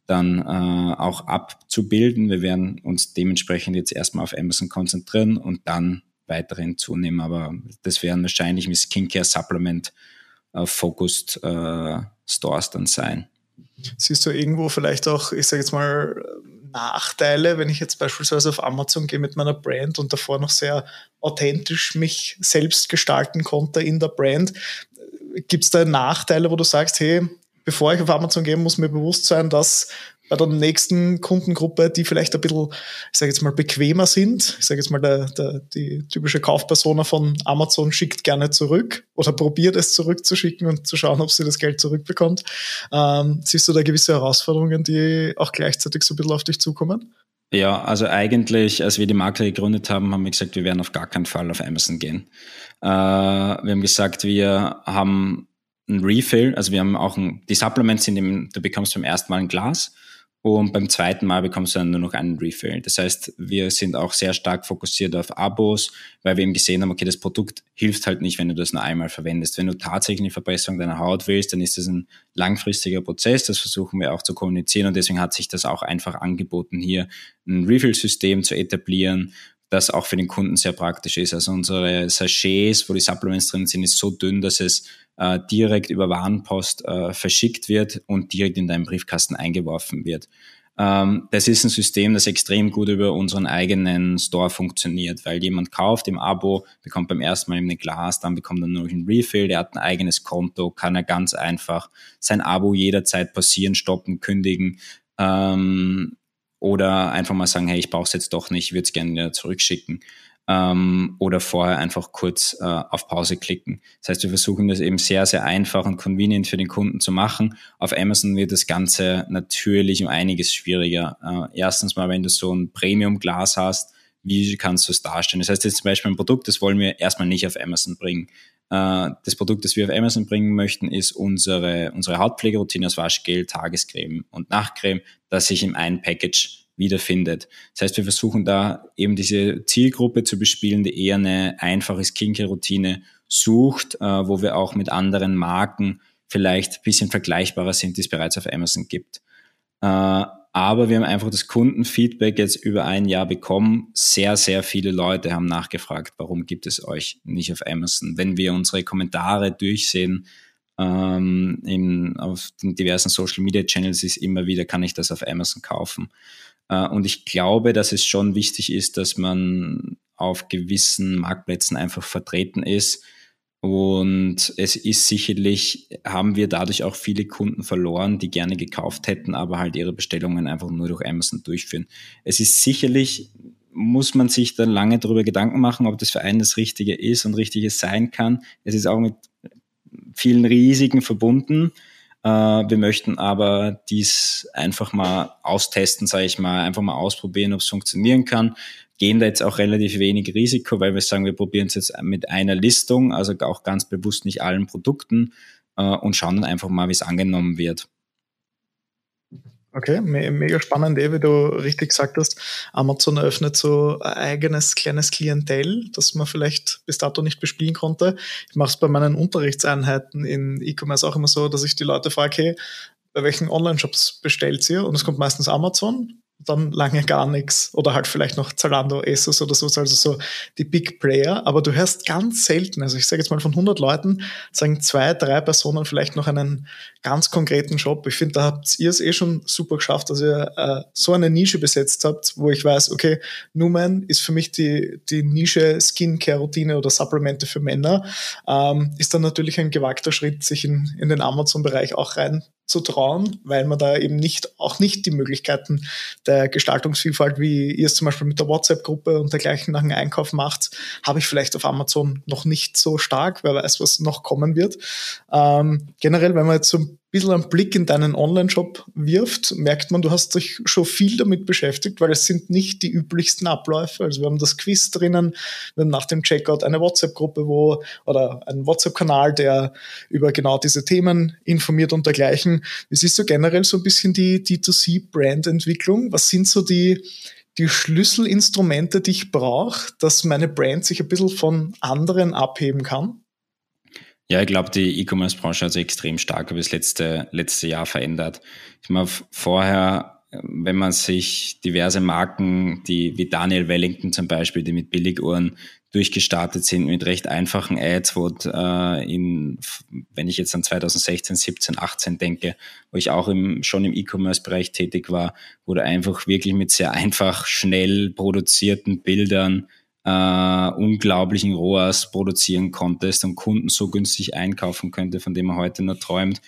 dann äh, auch abzubilden. Wir werden uns dementsprechend jetzt erstmal auf Amazon konzentrieren und dann weiterhin zunehmen. Aber das werden wahrscheinlich mit Skincare Supplement äh, Focused äh, Stores dann sein. Siehst du irgendwo vielleicht auch, ich sage jetzt mal, Nachteile, wenn ich jetzt beispielsweise auf Amazon gehe mit meiner Brand und davor noch sehr authentisch mich selbst gestalten konnte in der Brand? Gibt es da Nachteile, wo du sagst, hey, bevor ich auf Amazon gehe, muss mir bewusst sein, dass bei der nächsten Kundengruppe, die vielleicht ein bisschen, ich sage jetzt mal, bequemer sind. Ich sage jetzt mal, der, der, die typische Kaufpersona von Amazon schickt gerne zurück oder probiert es zurückzuschicken und zu schauen, ob sie das Geld zurückbekommt. Ähm, siehst du da gewisse Herausforderungen, die auch gleichzeitig so ein bisschen auf dich zukommen? Ja, also eigentlich, als wir die Marke gegründet haben, haben wir gesagt, wir werden auf gar keinen Fall auf Amazon gehen. Äh, wir haben gesagt, wir haben ein Refill, also wir haben auch ein, die Supplements, in dem du bekommst beim ersten Mal ein Glas und beim zweiten Mal bekommst du dann nur noch einen Refill. Das heißt, wir sind auch sehr stark fokussiert auf Abos, weil wir eben gesehen haben, okay, das Produkt hilft halt nicht, wenn du das nur einmal verwendest. Wenn du tatsächlich eine Verbesserung deiner Haut willst, dann ist das ein langfristiger Prozess. Das versuchen wir auch zu kommunizieren und deswegen hat sich das auch einfach angeboten, hier ein Refill-System zu etablieren, das auch für den Kunden sehr praktisch ist. Also unsere Sachets, wo die Supplements drin sind, ist so dünn, dass es äh, direkt über Warenpost äh, verschickt wird und direkt in deinen Briefkasten eingeworfen wird. Ähm, das ist ein System, das extrem gut über unseren eigenen Store funktioniert, weil jemand kauft im Abo, bekommt beim ersten Mal ein Glas, dann bekommt er nur ein Refill, der hat ein eigenes Konto, kann er ganz einfach sein Abo jederzeit passieren, stoppen, kündigen. Ähm, oder einfach mal sagen, hey, ich brauche es jetzt doch nicht, ich würde es gerne zurückschicken ähm, oder vorher einfach kurz äh, auf Pause klicken. Das heißt, wir versuchen das eben sehr, sehr einfach und convenient für den Kunden zu machen. Auf Amazon wird das Ganze natürlich um einiges schwieriger. Äh, erstens mal, wenn du so ein Premium-Glas hast, wie kannst du es darstellen? Das heißt, jetzt zum Beispiel ein Produkt, das wollen wir erstmal nicht auf Amazon bringen. Äh, das Produkt, das wir auf Amazon bringen möchten, ist unsere, unsere Hautpflegeroutine aus Waschgel, Tagescreme und Nachtcreme, das sich im einen Package wiederfindet. Das heißt, wir versuchen da eben diese Zielgruppe zu bespielen, die eher eine einfache Skincare-Routine sucht, äh, wo wir auch mit anderen Marken vielleicht ein bisschen vergleichbarer sind, die es bereits auf Amazon gibt. Aber wir haben einfach das Kundenfeedback jetzt über ein Jahr bekommen. Sehr, sehr viele Leute haben nachgefragt, warum gibt es euch nicht auf Amazon? Wenn wir unsere Kommentare durchsehen, ähm, in, auf den diversen Social Media Channels ist immer wieder, kann ich das auf Amazon kaufen. Äh, und ich glaube, dass es schon wichtig ist, dass man auf gewissen Marktplätzen einfach vertreten ist. Und es ist sicherlich, haben wir dadurch auch viele Kunden verloren, die gerne gekauft hätten, aber halt ihre Bestellungen einfach nur durch Amazon durchführen. Es ist sicherlich, muss man sich dann lange darüber Gedanken machen, ob das für einen das Richtige ist und Richtiges sein kann. Es ist auch mit vielen Risiken verbunden. Äh, wir möchten aber dies einfach mal austesten, sage ich mal, einfach mal ausprobieren, ob es funktionieren kann. Gehen da jetzt auch relativ wenig Risiko, weil wir sagen, wir probieren es jetzt mit einer Listung, also auch ganz bewusst nicht allen Produkten äh, und schauen dann einfach mal, wie es angenommen wird. Okay, me mega spannend, eh, wie du richtig gesagt hast. Amazon eröffnet so ein eigenes kleines Klientel, das man vielleicht bis dato nicht bespielen konnte. Ich mache es bei meinen Unterrichtseinheiten in E-Commerce auch immer so, dass ich die Leute frage, hey, bei welchen Online-Shops bestellt ihr? Und es kommt meistens Amazon dann lange gar nichts. Oder halt vielleicht noch Zalando, ASOS oder so, also so die Big Player. Aber du hörst ganz selten, also ich sage jetzt mal von 100 Leuten, sagen zwei, drei Personen vielleicht noch einen ganz konkreten Shop. Ich finde, da habt ihr es eh schon super geschafft, dass ihr äh, so eine Nische besetzt habt, wo ich weiß, okay, Numan ist für mich die, die Nische Skincare-Routine oder Supplemente für Männer. Ähm, ist dann natürlich ein gewagter Schritt, sich in, in den Amazon-Bereich auch rein zu trauen, weil man da eben nicht, auch nicht die Möglichkeiten der Gestaltungsvielfalt, wie ihr es zum Beispiel mit der WhatsApp-Gruppe und dergleichen nach dem Einkauf macht, habe ich vielleicht auf Amazon noch nicht so stark. Wer weiß, was noch kommen wird. Ähm, generell, wenn man jetzt so ein bisschen einen Blick in deinen Online-Shop wirft, merkt man, du hast dich schon viel damit beschäftigt, weil es sind nicht die üblichsten Abläufe. Also wir haben das Quiz drinnen, wir haben nach dem Checkout eine WhatsApp-Gruppe, wo oder einen WhatsApp-Kanal, der über genau diese Themen informiert und dergleichen. Wie siehst du generell so ein bisschen die D2C-Brand-Entwicklung? Was sind so die die Schlüsselinstrumente, die ich brauche, dass meine Brand sich ein bisschen von anderen abheben kann? Ja, ich glaube, die E-Commerce-Branche hat sich extrem stark über das letzte, letzte Jahr verändert. Ich meine, vorher, wenn man sich diverse Marken, die wie Daniel Wellington zum Beispiel, die mit Billiguhren durchgestartet sind mit recht einfachen Ads, wo äh, in, wenn ich jetzt an 2016, 17, 18 denke, wo ich auch im, schon im E-Commerce-Bereich tätig war, wurde einfach wirklich mit sehr einfach, schnell produzierten Bildern äh, unglaublichen ROAS produzieren konntest und Kunden so günstig einkaufen könnte, von dem man heute nur träumt,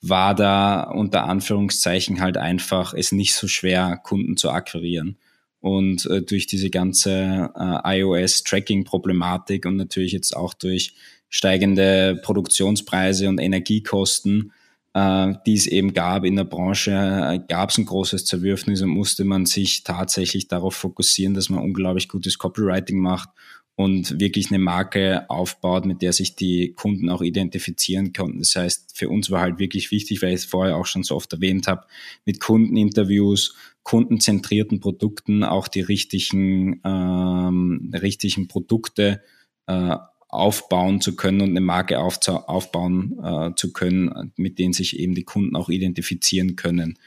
war da unter Anführungszeichen halt einfach es nicht so schwer, Kunden zu akquirieren. Und äh, durch diese ganze äh, iOS-Tracking-Problematik und natürlich jetzt auch durch steigende Produktionspreise und Energiekosten äh, die es eben gab in der Branche, äh, gab es ein großes Zerwürfnis und musste man sich tatsächlich darauf fokussieren, dass man unglaublich gutes Copywriting macht und wirklich eine Marke aufbaut, mit der sich die Kunden auch identifizieren konnten. Das heißt, für uns war halt wirklich wichtig, weil ich es vorher auch schon so oft erwähnt habe, mit Kundeninterviews, kundenzentrierten Produkten auch die richtigen, ähm, richtigen Produkte äh, aufbauen zu können und eine Marke aufbauen äh, zu können, mit denen sich eben die Kunden auch identifizieren können.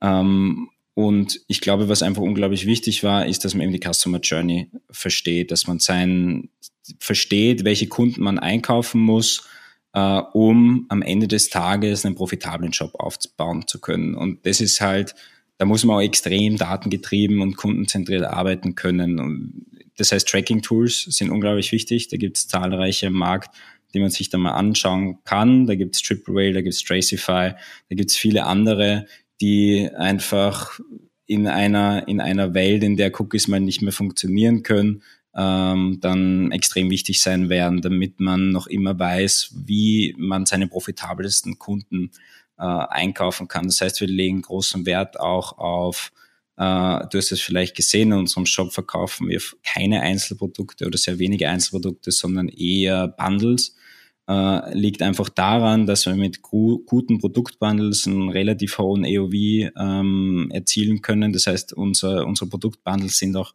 Ähm, und ich glaube, was einfach unglaublich wichtig war, ist, dass man eben die Customer Journey versteht, dass man sein, versteht, welche Kunden man einkaufen muss, äh, um am Ende des Tages einen profitablen Job aufbauen zu können. Und das ist halt, da muss man auch extrem datengetrieben und kundenzentriert arbeiten können. Und das heißt, Tracking-Tools sind unglaublich wichtig. Da gibt es zahlreiche Markt, die man sich da mal anschauen kann. Da gibt es TripleWhale, da gibt es Tracify, da gibt es viele andere, die einfach in einer, in einer Welt, in der Cookies mal nicht mehr funktionieren können, ähm, dann extrem wichtig sein werden, damit man noch immer weiß, wie man seine profitabelsten Kunden äh, einkaufen kann. Das heißt, wir legen großen Wert auch auf Uh, du hast es vielleicht gesehen, in unserem Shop verkaufen wir keine Einzelprodukte oder sehr wenige Einzelprodukte, sondern eher Bundles. Uh, liegt einfach daran, dass wir mit gu guten Produktbundles einen relativ hohen AOV ähm, erzielen können. Das heißt, unser, unsere Produktbundles sind auch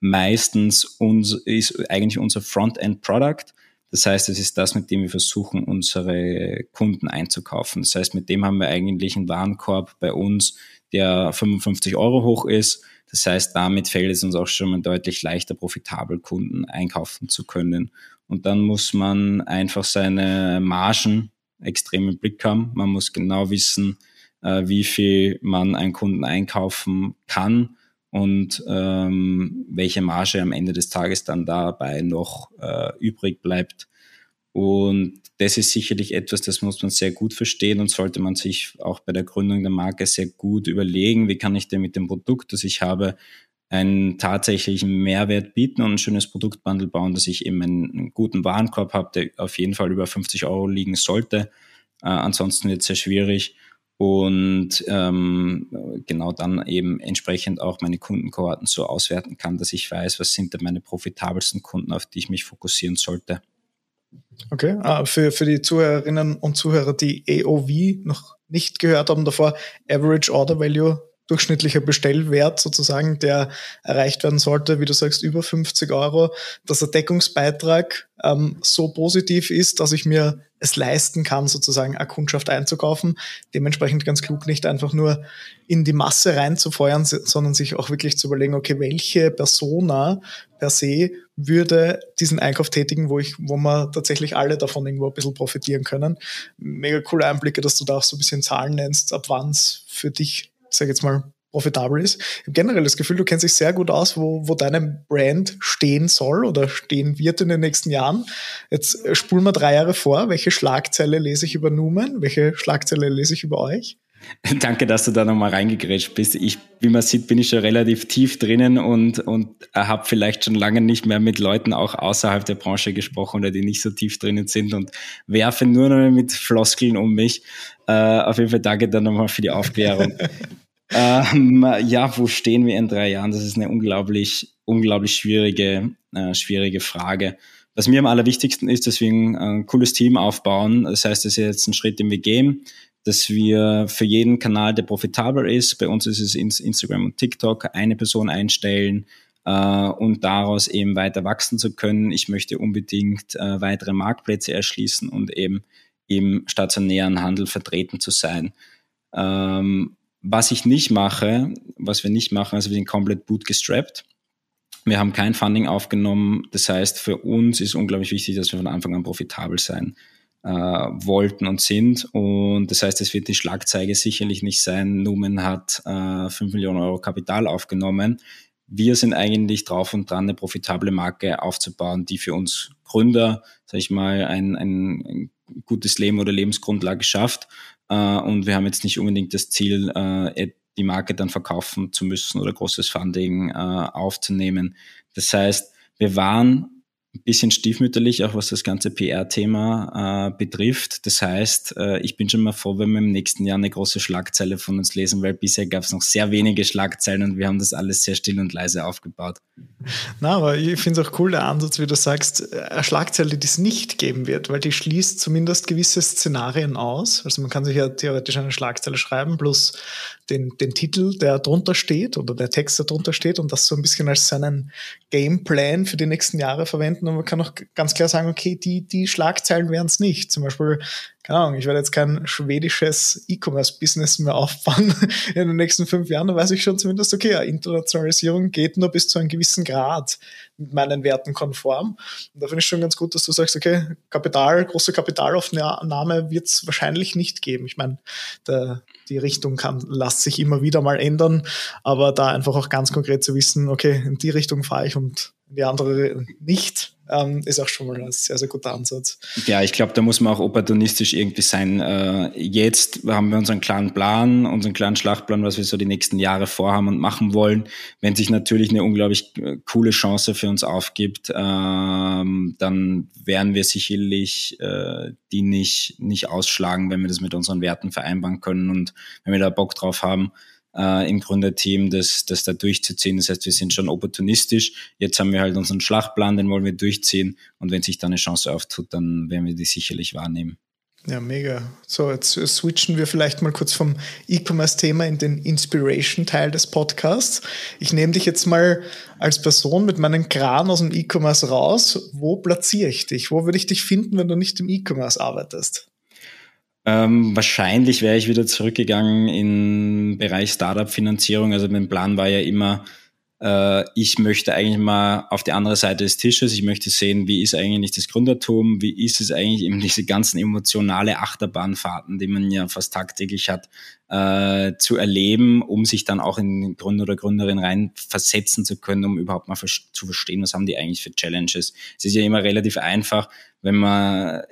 meistens uns, ist eigentlich unser Frontend-Product. Das heißt, es ist das, mit dem wir versuchen, unsere Kunden einzukaufen. Das heißt, mit dem haben wir eigentlich einen Warenkorb bei uns, der 55 Euro hoch ist. Das heißt, damit fällt es uns auch schon mal deutlich leichter, profitabel Kunden einkaufen zu können. Und dann muss man einfach seine Margen extrem im Blick haben. Man muss genau wissen, äh, wie viel man einen Kunden einkaufen kann und ähm, welche Marge am Ende des Tages dann dabei noch äh, übrig bleibt. Und das ist sicherlich etwas, das muss man sehr gut verstehen und sollte man sich auch bei der Gründung der Marke sehr gut überlegen, wie kann ich denn mit dem Produkt, das ich habe, einen tatsächlichen Mehrwert bieten und ein schönes Produktbundle bauen, dass ich eben einen, guten Warenkorb habe, der auf jeden Fall über 50 Euro liegen sollte. Äh, ansonsten wird es sehr schwierig und ähm, genau dann eben entsprechend auch meine Kundenkohorten so auswerten kann, dass ich weiß, was sind denn meine profitabelsten Kunden, auf die ich mich fokussieren sollte. Okay, ah, für, für die Zuhörerinnen und Zuhörer, die AOV noch nicht gehört haben davor, Average Order Value, durchschnittlicher Bestellwert sozusagen, der erreicht werden sollte, wie du sagst, über 50 Euro, dass der Deckungsbeitrag ähm, so positiv ist, dass ich mir es leisten kann, sozusagen eine Kundschaft einzukaufen. Dementsprechend ganz klug nicht einfach nur in die Masse reinzufeuern, sondern sich auch wirklich zu überlegen, okay, welche Persona per se würde diesen Einkauf tätigen, wo ich, wo wir tatsächlich alle davon irgendwo ein bisschen profitieren können. Mega coole Einblicke, dass du da auch so ein bisschen Zahlen nennst, ab wann es für dich, sag jetzt mal, profitabel ist. Ich habe generell das Gefühl, du kennst dich sehr gut aus, wo, wo deine Brand stehen soll oder stehen wird in den nächsten Jahren. Jetzt spulen wir drei Jahre vor. Welche Schlagzeile lese ich über Numen? Welche Schlagzeile lese ich über euch? [laughs] Danke, dass du da nochmal reingegrätscht bist. Ich, wie man sieht, bin ich schon relativ tief drinnen und, und habe vielleicht schon lange nicht mehr mit Leuten auch außerhalb der Branche gesprochen oder die nicht so tief drinnen sind und werfe nur noch mit Floskeln um mich. Äh, auf jeden Fall danke dann nochmal für die Aufklärung. [laughs] ähm, ja, wo stehen wir in drei Jahren? Das ist eine unglaublich, unglaublich schwierige, äh, schwierige Frage. Was mir am allerwichtigsten ist, dass wir ein, ein cooles Team aufbauen. Das heißt, das ist jetzt ein Schritt, den wir gehen, dass wir für jeden Kanal, der profitabel ist, bei uns ist es Instagram und TikTok, eine Person einstellen, Uh, und daraus eben weiter wachsen zu können. Ich möchte unbedingt uh, weitere Marktplätze erschließen und eben im stationären Handel vertreten zu sein. Ähm, was ich nicht mache, was wir nicht machen, also wir sind komplett bootgestrapped. Wir haben kein Funding aufgenommen. Das heißt, für uns ist unglaublich wichtig, dass wir von Anfang an profitabel sein äh, wollten und sind. Und das heißt, es wird die Schlagzeige sicherlich nicht sein, Numen hat äh, 5 Millionen Euro Kapital aufgenommen. Wir sind eigentlich drauf und dran, eine profitable Marke aufzubauen, die für uns Gründer, sag ich mal, ein, ein, gutes Leben oder Lebensgrundlage schafft und wir haben jetzt nicht unbedingt das Ziel, äh, die Marke dann verkaufen zu müssen oder großes Funding äh, aufzunehmen. Das heißt, wir waren bisschen stiefmütterlich, auch was das ganze PR-Thema äh, betrifft. Das heißt, äh, ich bin schon mal froh, wenn wir im nächsten Jahr eine große Schlagzeile von uns lesen, weil bisher gab es noch sehr wenige Schlagzeilen und wir haben das alles sehr still und leise aufgebaut. Na, aber ich finde es auch cool, der Ansatz, wie du sagst, eine Schlagzeile, die es nicht geben wird, weil die schließt zumindest gewisse Szenarien aus. Also man kann sich ja theoretisch eine Schlagzeile schreiben, plus den, den Titel, der drunter steht oder der Text, der drunter steht und das so ein bisschen als seinen Gameplan für die nächsten Jahre verwenden. Und man kann auch ganz klar sagen, okay, die, die Schlagzeilen wären es nicht. Zum Beispiel keine Ahnung, ich werde jetzt kein schwedisches E-Commerce-Business mehr aufbauen [laughs] in den nächsten fünf Jahren, dann weiß ich schon zumindest, okay, ja, Internationalisierung geht nur bis zu einem gewissen Grad mit meinen Werten konform. Und da finde ich schon ganz gut, dass du sagst, okay, Kapital, große Kapitalaufnahme wird es wahrscheinlich nicht geben. Ich meine, der, die Richtung kann, lässt sich immer wieder mal ändern, aber da einfach auch ganz konkret zu wissen, okay, in die Richtung fahre ich und in die andere nicht, ähm, ist auch schon mal ein sehr, sehr guter Ansatz. Ja, ich glaube, da muss man auch opportunistisch irgendwie sein. Äh, jetzt haben wir unseren klaren Plan, unseren klaren Schlachtplan, was wir so die nächsten Jahre vorhaben und machen wollen. Wenn sich natürlich eine unglaublich äh, coole Chance für uns aufgibt, ähm, dann werden wir sicherlich äh, die nicht, nicht ausschlagen, wenn wir das mit unseren Werten vereinbaren können und wenn wir da Bock drauf haben äh, im Gründerteam, das, das da durchzuziehen. Das heißt, wir sind schon opportunistisch. Jetzt haben wir halt unseren Schlachtplan, den wollen wir durchziehen. Und wenn sich da eine Chance auftut, dann werden wir die sicherlich wahrnehmen. Ja, mega. So, jetzt switchen wir vielleicht mal kurz vom E-Commerce-Thema in den Inspiration-Teil des Podcasts. Ich nehme dich jetzt mal als Person mit meinem Kran aus dem E-Commerce raus. Wo platziere ich dich? Wo würde ich dich finden, wenn du nicht im E-Commerce arbeitest? Ähm, wahrscheinlich wäre ich wieder zurückgegangen im Bereich Startup-Finanzierung. Also mein Plan war ja immer, äh, ich möchte eigentlich mal auf die andere Seite des Tisches. Ich möchte sehen, wie ist eigentlich das Gründertum, wie ist es eigentlich eben [laughs] diese ganzen emotionale Achterbahnfahrten, die man ja fast tagtäglich hat, äh, zu erleben, um sich dann auch in Gründer oder Gründerin rein versetzen zu können, um überhaupt mal zu verstehen, was haben die eigentlich für Challenges. Es ist ja immer relativ einfach, wenn man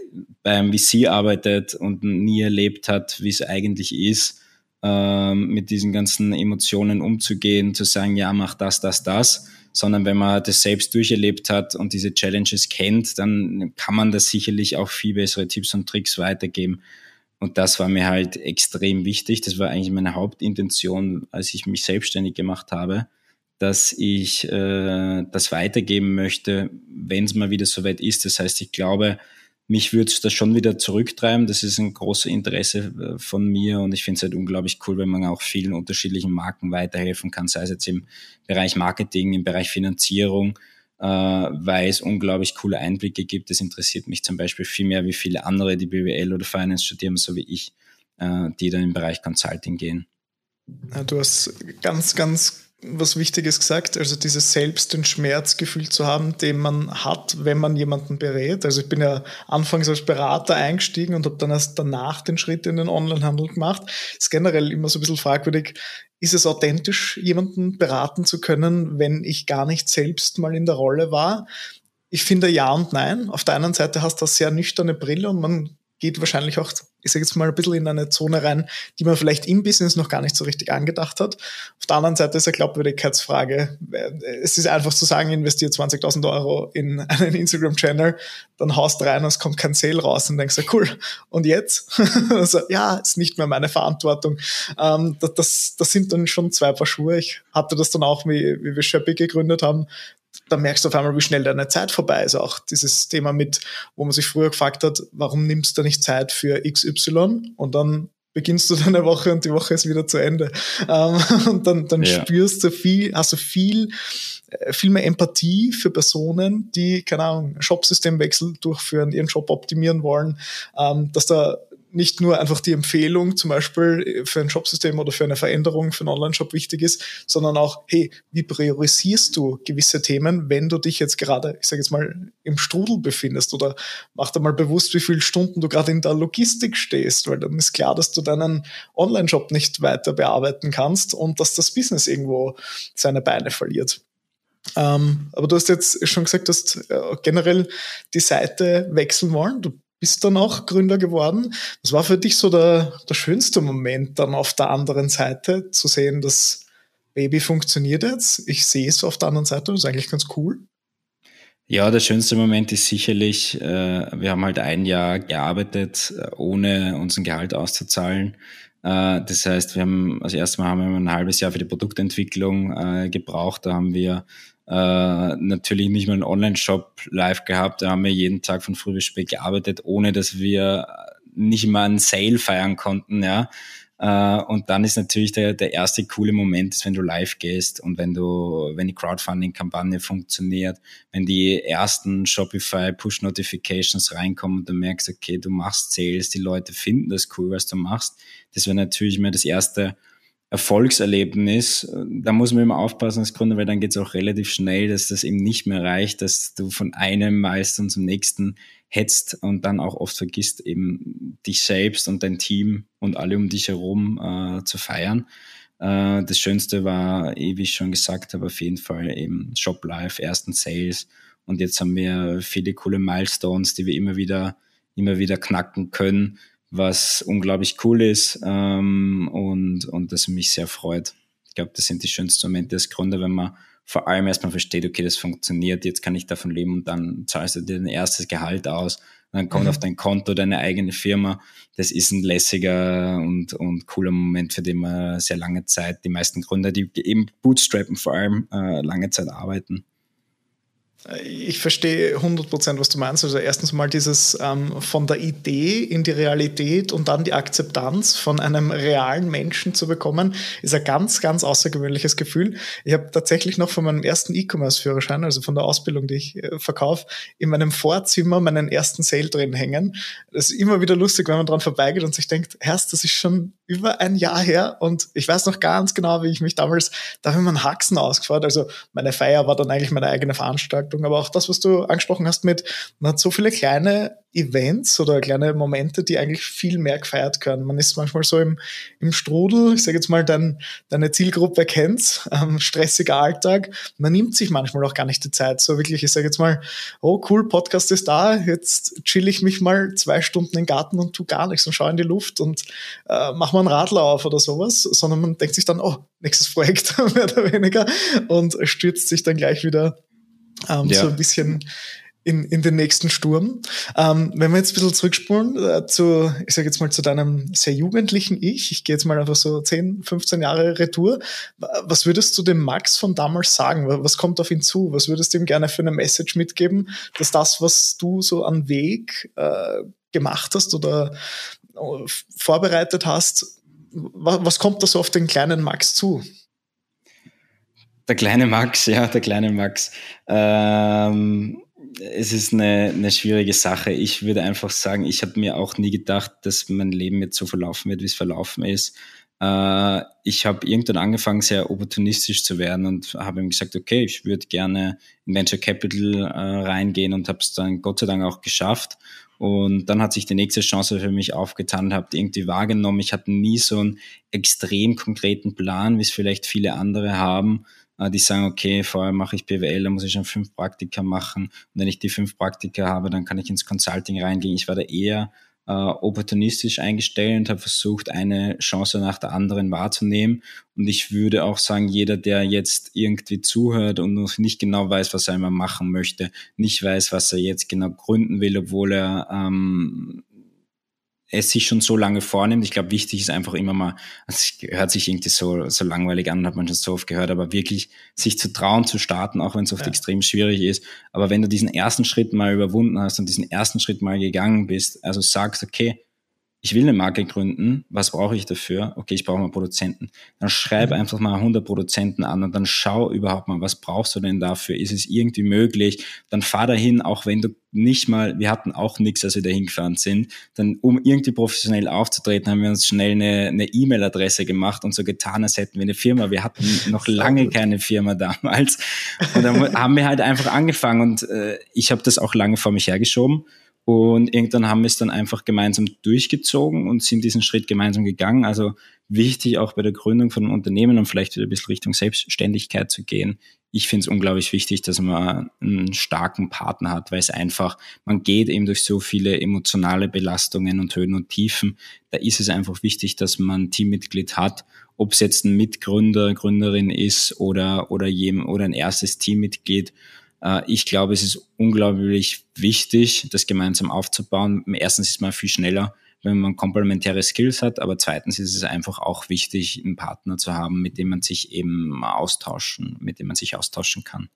beim VC arbeitet und nie erlebt hat, wie es eigentlich ist, ähm, mit diesen ganzen Emotionen umzugehen, zu sagen, ja, mach das, das, das, sondern wenn man das selbst durcherlebt hat und diese Challenges kennt, dann kann man das sicherlich auch viel bessere Tipps und Tricks weitergeben. Und das war mir halt extrem wichtig. Das war eigentlich meine Hauptintention, als ich mich selbstständig gemacht habe, dass ich äh, das weitergeben möchte, wenn es mal wieder soweit ist. Das heißt, ich glaube, mich würde es da schon wieder zurücktreiben. Das ist ein großes Interesse äh, von mir und ich finde es halt unglaublich cool, wenn man auch vielen unterschiedlichen Marken weiterhelfen kann, sei es jetzt im Bereich Marketing, im Bereich Finanzierung, äh, weil es unglaublich coole Einblicke gibt. Das interessiert mich zum Beispiel viel mehr wie viele andere, die BWL oder Finance studieren, so wie ich, äh, die dann im Bereich Consulting gehen. Ja, du hast ganz, ganz was Wichtiges gesagt, also dieses selbst den Schmerzgefühl zu haben, den man hat, wenn man jemanden berät. Also ich bin ja anfangs als Berater eingestiegen und habe dann erst danach den Schritt in den Onlinehandel gemacht. Ist generell immer so ein bisschen fragwürdig, ist es authentisch, jemanden beraten zu können, wenn ich gar nicht selbst mal in der Rolle war? Ich finde ja und nein. Auf der einen Seite hast du eine sehr nüchterne Brille und man geht wahrscheinlich auch, ich sage jetzt mal, ein bisschen in eine Zone rein, die man vielleicht im Business noch gar nicht so richtig angedacht hat. Auf der anderen Seite ist eine Glaubwürdigkeitsfrage. Es ist einfach zu sagen, investiert 20.000 Euro in [laughs] einen Instagram-Channel, dann haust rein und es kommt kein Sale raus und denkst, ja, cool. Und jetzt? [laughs] also, ja, ist nicht mehr meine Verantwortung. Ähm, das, das sind dann schon zwei Paar Schuhe. Ich hatte das dann auch, wie, wie wir Shopee gegründet haben, dann merkst du auf einmal, wie schnell deine Zeit vorbei ist. Auch dieses Thema mit, wo man sich früher gefragt hat, warum nimmst du nicht Zeit für XY? Und dann beginnst du [laughs] deine Woche und die Woche ist wieder zu Ende. Ähm, [laughs] und dann, dann ja. spürst du viel, hast du viel, äh, viel mehr Empathie für Personen, die, keine Ahnung, Shopsystemwechsel durchführen, ihren Job optimieren wollen, ähm, dass da nicht nur einfach die Empfehlung zum Beispiel für ein Shopsystem oder für eine Veränderung für einen Online-Shop wichtig ist, sondern auch, hey, wie priorisierst du gewisse Themen, wenn du dich jetzt gerade, ich sage jetzt mal, im Strudel befindest oder mach dir mal bewusst, wie viele Stunden du gerade in der Logistik stehst, weil dann ist klar, dass du deinen Online-Shop nicht weiter bearbeiten kannst und dass das Business irgendwo seine Beine verliert. Ähm, aber du hast jetzt schon gesagt, dass äh, generell die Seite wechseln wollen. Du bist dann auch Gründer geworden. Was war für dich so der, der schönste Moment dann auf der anderen Seite zu sehen, dass Baby funktioniert jetzt? Ich sehe es auf der anderen Seite, das ist eigentlich ganz cool. Ja, der schönste Moment ist sicherlich, äh, wir haben halt ein Jahr gearbeitet, äh, ohne unseren Gehalt auszuzahlen. Äh, das heißt, wir haben, als erstes Mal haben wir ein halbes Jahr für die Produktentwicklung äh, gebraucht. Da haben wir äh, natürlich nicht mal einen Online-Shop live gehabt. Da haben wir jeden Tag von früh bis spät gearbeitet, ohne dass wir nicht mal einen Sale feiern konnten, ja. Uh, und dann ist natürlich der, der erste coole Moment, ist, wenn du live gehst und wenn du, wenn die Crowdfunding-Kampagne funktioniert, wenn die ersten Shopify Push-Notifications reinkommen und du merkst, okay, du machst Sales, die Leute finden das cool, was du machst. Das wäre natürlich mal das erste Erfolgserlebnis. Da muss man immer aufpassen als Gründer, weil dann geht es auch relativ schnell, dass das eben nicht mehr reicht, dass du von einem Meister zum nächsten hetzt und dann auch oft vergisst, eben dich selbst und dein Team und alle um dich herum äh, zu feiern. Äh, das Schönste war, eh, wie ich schon gesagt habe, auf jeden Fall eben Shop Live, ersten Sales. Und jetzt haben wir viele coole Milestones, die wir immer wieder, immer wieder knacken können was unglaublich cool ist ähm, und, und das mich sehr freut. Ich glaube, das sind die schönsten Momente als Gründer, wenn man vor allem erstmal versteht, okay, das funktioniert, jetzt kann ich davon leben und dann zahlst du dir dein erstes Gehalt aus, dann kommt mhm. auf dein Konto deine eigene Firma. Das ist ein lässiger und, und cooler Moment, für den man sehr lange Zeit, die meisten Gründer, die eben bootstrappen vor allem, äh, lange Zeit arbeiten. Ich verstehe 100 Prozent, was du meinst. Also erstens mal dieses ähm, von der Idee in die Realität und dann die Akzeptanz von einem realen Menschen zu bekommen, ist ein ganz, ganz außergewöhnliches Gefühl. Ich habe tatsächlich noch von meinem ersten E-Commerce-Führerschein, also von der Ausbildung, die ich äh, verkaufe, in meinem Vorzimmer meinen ersten Sale drin hängen. Das ist immer wieder lustig, wenn man dran vorbeigeht und sich denkt, Herrst, das ist schon über ein Jahr her und ich weiß noch ganz genau, wie ich mich damals, da habe ich einen Haxen ausgefahren. Also meine Feier war dann eigentlich meine eigene Veranstaltung, aber auch das, was du angesprochen hast mit, man hat so viele kleine Events oder kleine Momente, die eigentlich viel mehr gefeiert können. Man ist manchmal so im, im Strudel, ich sage jetzt mal, dein, deine Zielgruppe kennt, ähm, stressiger Alltag. Man nimmt sich manchmal auch gar nicht die Zeit. So wirklich, ich sage jetzt mal, oh cool, Podcast ist da, jetzt chill ich mich mal zwei Stunden im Garten und tu gar nichts und schaue in die Luft und äh, mach mal einen Radler auf oder sowas, sondern man denkt sich dann, oh, nächstes Projekt, [laughs] mehr oder weniger, und stürzt sich dann gleich wieder ähm, ja. so ein bisschen in, in den nächsten Sturm. Ähm, wenn wir jetzt ein bisschen zurückspulen äh, zu, ich sage jetzt mal zu deinem sehr jugendlichen Ich, ich gehe jetzt mal einfach so 10, 15 Jahre Retour. Was würdest du dem Max von damals sagen? Was kommt auf ihn zu? Was würdest du ihm gerne für eine Message mitgeben, dass das, was du so an Weg äh, gemacht hast oder äh, vorbereitet hast, was, was kommt da so auf den kleinen Max zu? Der kleine Max, ja, der kleine Max. Ähm, es ist eine, eine schwierige Sache. Ich würde einfach sagen, ich habe mir auch nie gedacht, dass mein Leben jetzt so verlaufen wird, wie es verlaufen ist. Äh, ich habe irgendwann angefangen, sehr opportunistisch zu werden und habe ihm gesagt, okay, ich würde gerne in Venture Capital äh, reingehen und habe es dann Gott sei Dank auch geschafft. Und dann hat sich die nächste Chance für mich aufgetan, habe irgendwie wahrgenommen. Ich hatte nie so einen extrem konkreten Plan, wie es vielleicht viele andere haben, die sagen, okay, vorher mache ich BWL, dann muss ich schon fünf Praktika machen. Und wenn ich die fünf Praktika habe, dann kann ich ins Consulting reingehen. Ich war da eher äh, opportunistisch eingestellt und habe versucht, eine Chance nach der anderen wahrzunehmen. Und ich würde auch sagen, jeder, der jetzt irgendwie zuhört und noch nicht genau weiß, was er immer machen möchte, nicht weiß, was er jetzt genau gründen will, obwohl er ähm, es sich schon so lange vornimmt. Ich glaube, wichtig ist einfach immer mal, also es hört sich irgendwie so, so langweilig an, hat man schon so oft gehört, aber wirklich sich zu trauen, zu starten, auch wenn es oft ja. extrem schwierig ist. Aber wenn du diesen ersten Schritt mal überwunden hast und diesen ersten Schritt mal gegangen bist, also sagst, okay, ich will eine Marke gründen, was brauche ich dafür? Okay, ich brauche mal Produzenten. Dann schreib mhm. einfach mal 100 Produzenten an und dann schau überhaupt mal, was brauchst du denn dafür? Ist es irgendwie möglich? Dann fahr dahin, auch wenn du nicht mal, wir hatten auch nichts, als wir da hingefahren sind. Dann, um irgendwie professionell aufzutreten, haben wir uns schnell eine E-Mail-Adresse gemacht und so getan, als hätten wir eine Firma. Wir hatten [laughs] noch lange keine Firma damals. Und dann haben wir halt einfach angefangen und äh, ich habe das auch lange vor mich hergeschoben und irgendwann haben wir es dann einfach gemeinsam durchgezogen und sind diesen Schritt gemeinsam gegangen. Also wichtig auch bei der Gründung von einem Unternehmen und vielleicht wieder ein bisschen Richtung Selbstständigkeit zu gehen. Ich finde es unglaublich wichtig, dass man einen starken Partner hat, weil es einfach, man geht eben durch so viele emotionale Belastungen und Höhen und Tiefen. Da ist es einfach wichtig, dass man ein Teammitglied hat, ob es jetzt ein Mitgründer, Gründerin ist oder, oder, jem, oder ein erstes Teammitglied ich glaube, es ist unglaublich wichtig, das gemeinsam aufzubauen. Erstens ist man viel schneller, wenn man komplementäre Skills hat, aber zweitens ist es einfach auch wichtig, einen Partner zu haben, mit dem man sich eben austauschen, mit dem man sich austauschen kann.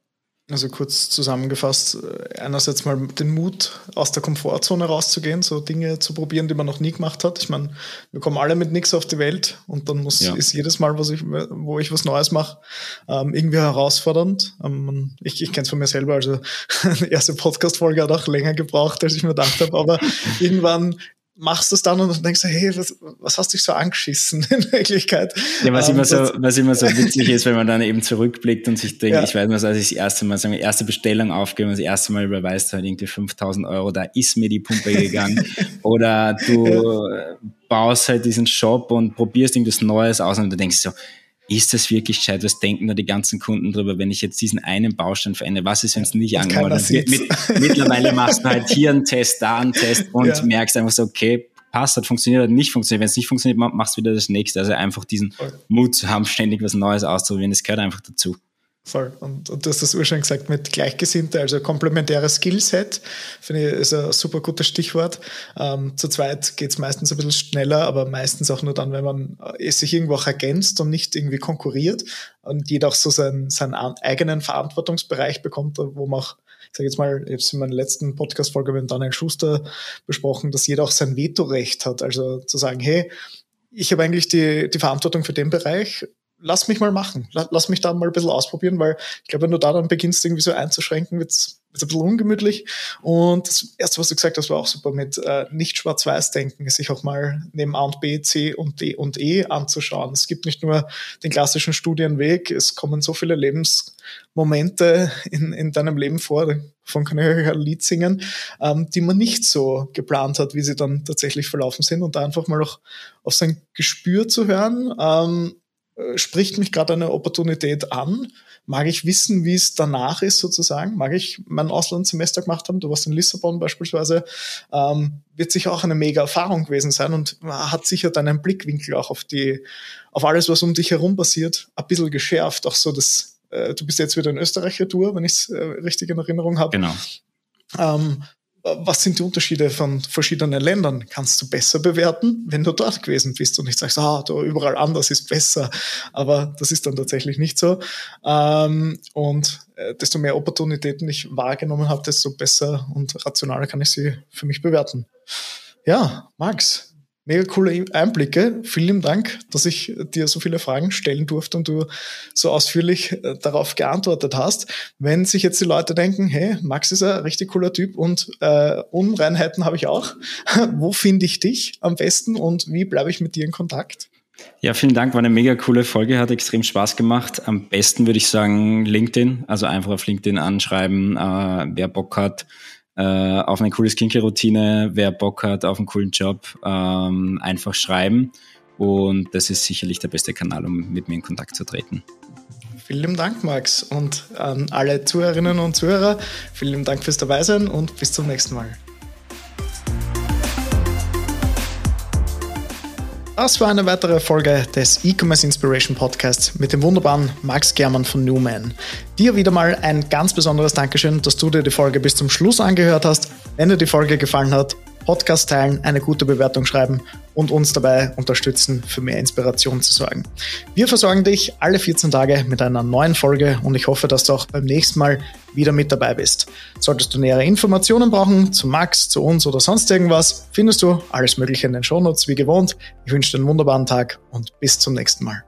Also kurz zusammengefasst, äh, einerseits mal den Mut, aus der Komfortzone rauszugehen, so Dinge zu probieren, die man noch nie gemacht hat. Ich meine, wir kommen alle mit nichts auf die Welt und dann muss, ja. ist jedes Mal, was ich, wo ich was Neues mache, ähm, irgendwie herausfordernd. Ähm, ich ich kenne es von mir selber, also [laughs] die erste Podcast-Folge hat auch länger gebraucht, als ich mir gedacht habe, aber [laughs] irgendwann machst du es dann und denkst du, hey, was, was hast du dich so angeschissen in Wirklichkeit? Ja, was, ähm, immer so, was immer so witzig ist, wenn man dann eben zurückblickt und sich denkt, ja. ich weiß noch, als ich das erste Mal, sagen wir, erste Bestellung aufgebe, das erste Mal überweist halt irgendwie 5000 Euro, da ist mir die Pumpe gegangen. [laughs] Oder du ja. baust halt diesen Shop und probierst irgendwas Neues aus und du denkst so, ist das wirklich gescheit? Was denken da die ganzen Kunden drüber, wenn ich jetzt diesen einen Baustein verändere? Was ist, wenn es nicht angenommen wird? Mit, mittlerweile machst du halt hier einen Test, da einen Test und ja. merkst einfach so, okay, passt, hat funktioniert, hat nicht funktioniert. Wenn es nicht funktioniert, machst du wieder das nächste. Also einfach diesen Mut zu haben, ständig was Neues auszuprobieren, das gehört einfach dazu. Voll. Und, und du hast das ursprünglich gesagt mit Gleichgesinnte, also komplementäres Skillset, finde ich, ist ein super gutes Stichwort. Ähm, zu zweit geht es meistens ein bisschen schneller, aber meistens auch nur dann, wenn man äh, sich irgendwo auch ergänzt und nicht irgendwie konkurriert und jeder auch so seinen, seinen eigenen Verantwortungsbereich bekommt, wo man auch ich sage jetzt mal, ich habe es in meiner letzten Podcast-Folge mit Daniel Schuster besprochen, dass jeder auch sein Vetorecht hat. Also zu sagen, hey, ich habe eigentlich die, die Verantwortung für den Bereich lass mich mal machen. Lass mich da mal ein bisschen ausprobieren, weil ich glaube, wenn du da dann beginnst, irgendwie so einzuschränken, wird's wird's ein bisschen ungemütlich. Und das Erste, was du gesagt hast, war auch super mit äh, nicht schwarz-weiß denken, sich auch mal neben A und B, C und D und E anzuschauen. Es gibt nicht nur den klassischen Studienweg, es kommen so viele Lebensmomente in, in deinem Leben vor, davon kann ich ein Lied singen, ähm, die man nicht so geplant hat, wie sie dann tatsächlich verlaufen sind und da einfach mal auch auf sein Gespür zu hören, ähm, äh, spricht mich gerade eine Opportunität an? Mag ich wissen, wie es danach ist sozusagen? Mag ich mein Auslandssemester gemacht haben? Du warst in Lissabon beispielsweise. Ähm, wird sicher auch eine mega Erfahrung gewesen sein und hat sicher deinen Blickwinkel auch auf die, auf alles, was um dich herum passiert, ein bisschen geschärft. Auch so das, äh, du bist jetzt wieder in Österreich Retour, wenn ich es äh, richtig in Erinnerung habe. Genau. Ähm, was sind die Unterschiede von verschiedenen Ländern? Kannst du besser bewerten, wenn du dort gewesen bist und nicht sagst, ah, da überall anders ist besser. Aber das ist dann tatsächlich nicht so. Ähm, und äh, desto mehr Opportunitäten ich wahrgenommen habe, desto besser und rationaler kann ich sie für mich bewerten. Ja, Max, mega coole Einblicke. Vielen Dank, dass ich dir so viele Fragen stellen durfte und du so ausführlich äh, darauf geantwortet hast. Wenn sich jetzt die Leute denken, hey, Max ist ein richtig cooler Typ und äh, Unreinheiten habe ich auch, [laughs] wo finde ich dich am besten und wie bleibe ich mit dir in Kontakt? Ja, vielen Dank. War eine mega coole Folge, hat extrem Spaß gemacht. Am besten würde ich sagen LinkedIn, also einfach auf LinkedIn anschreiben, äh, wer Bock hat äh, auf eine coole Skincare-Routine, wer Bock hat auf einen coolen Job, ähm, einfach schreiben. Und das ist sicherlich der beste Kanal, um mit mir in Kontakt zu treten. Vielen Dank, Max. Und an alle Zuhörerinnen und Zuhörer, vielen Dank fürs Dabeisein und bis zum nächsten Mal. Das war eine weitere Folge des E-Commerce Inspiration Podcasts mit dem wunderbaren Max Germann von Newman. Dir wieder mal ein ganz besonderes Dankeschön, dass du dir die Folge bis zum Schluss angehört hast. Wenn dir die Folge gefallen hat, Podcast teilen, eine gute Bewertung schreiben und uns dabei unterstützen, für mehr Inspiration zu sorgen. Wir versorgen dich alle 14 Tage mit einer neuen Folge und ich hoffe, dass du auch beim nächsten Mal wieder mit dabei bist. Solltest du nähere Informationen brauchen zu Max, zu uns oder sonst irgendwas, findest du alles Mögliche in den Shownotes wie gewohnt. Ich wünsche dir einen wunderbaren Tag und bis zum nächsten Mal.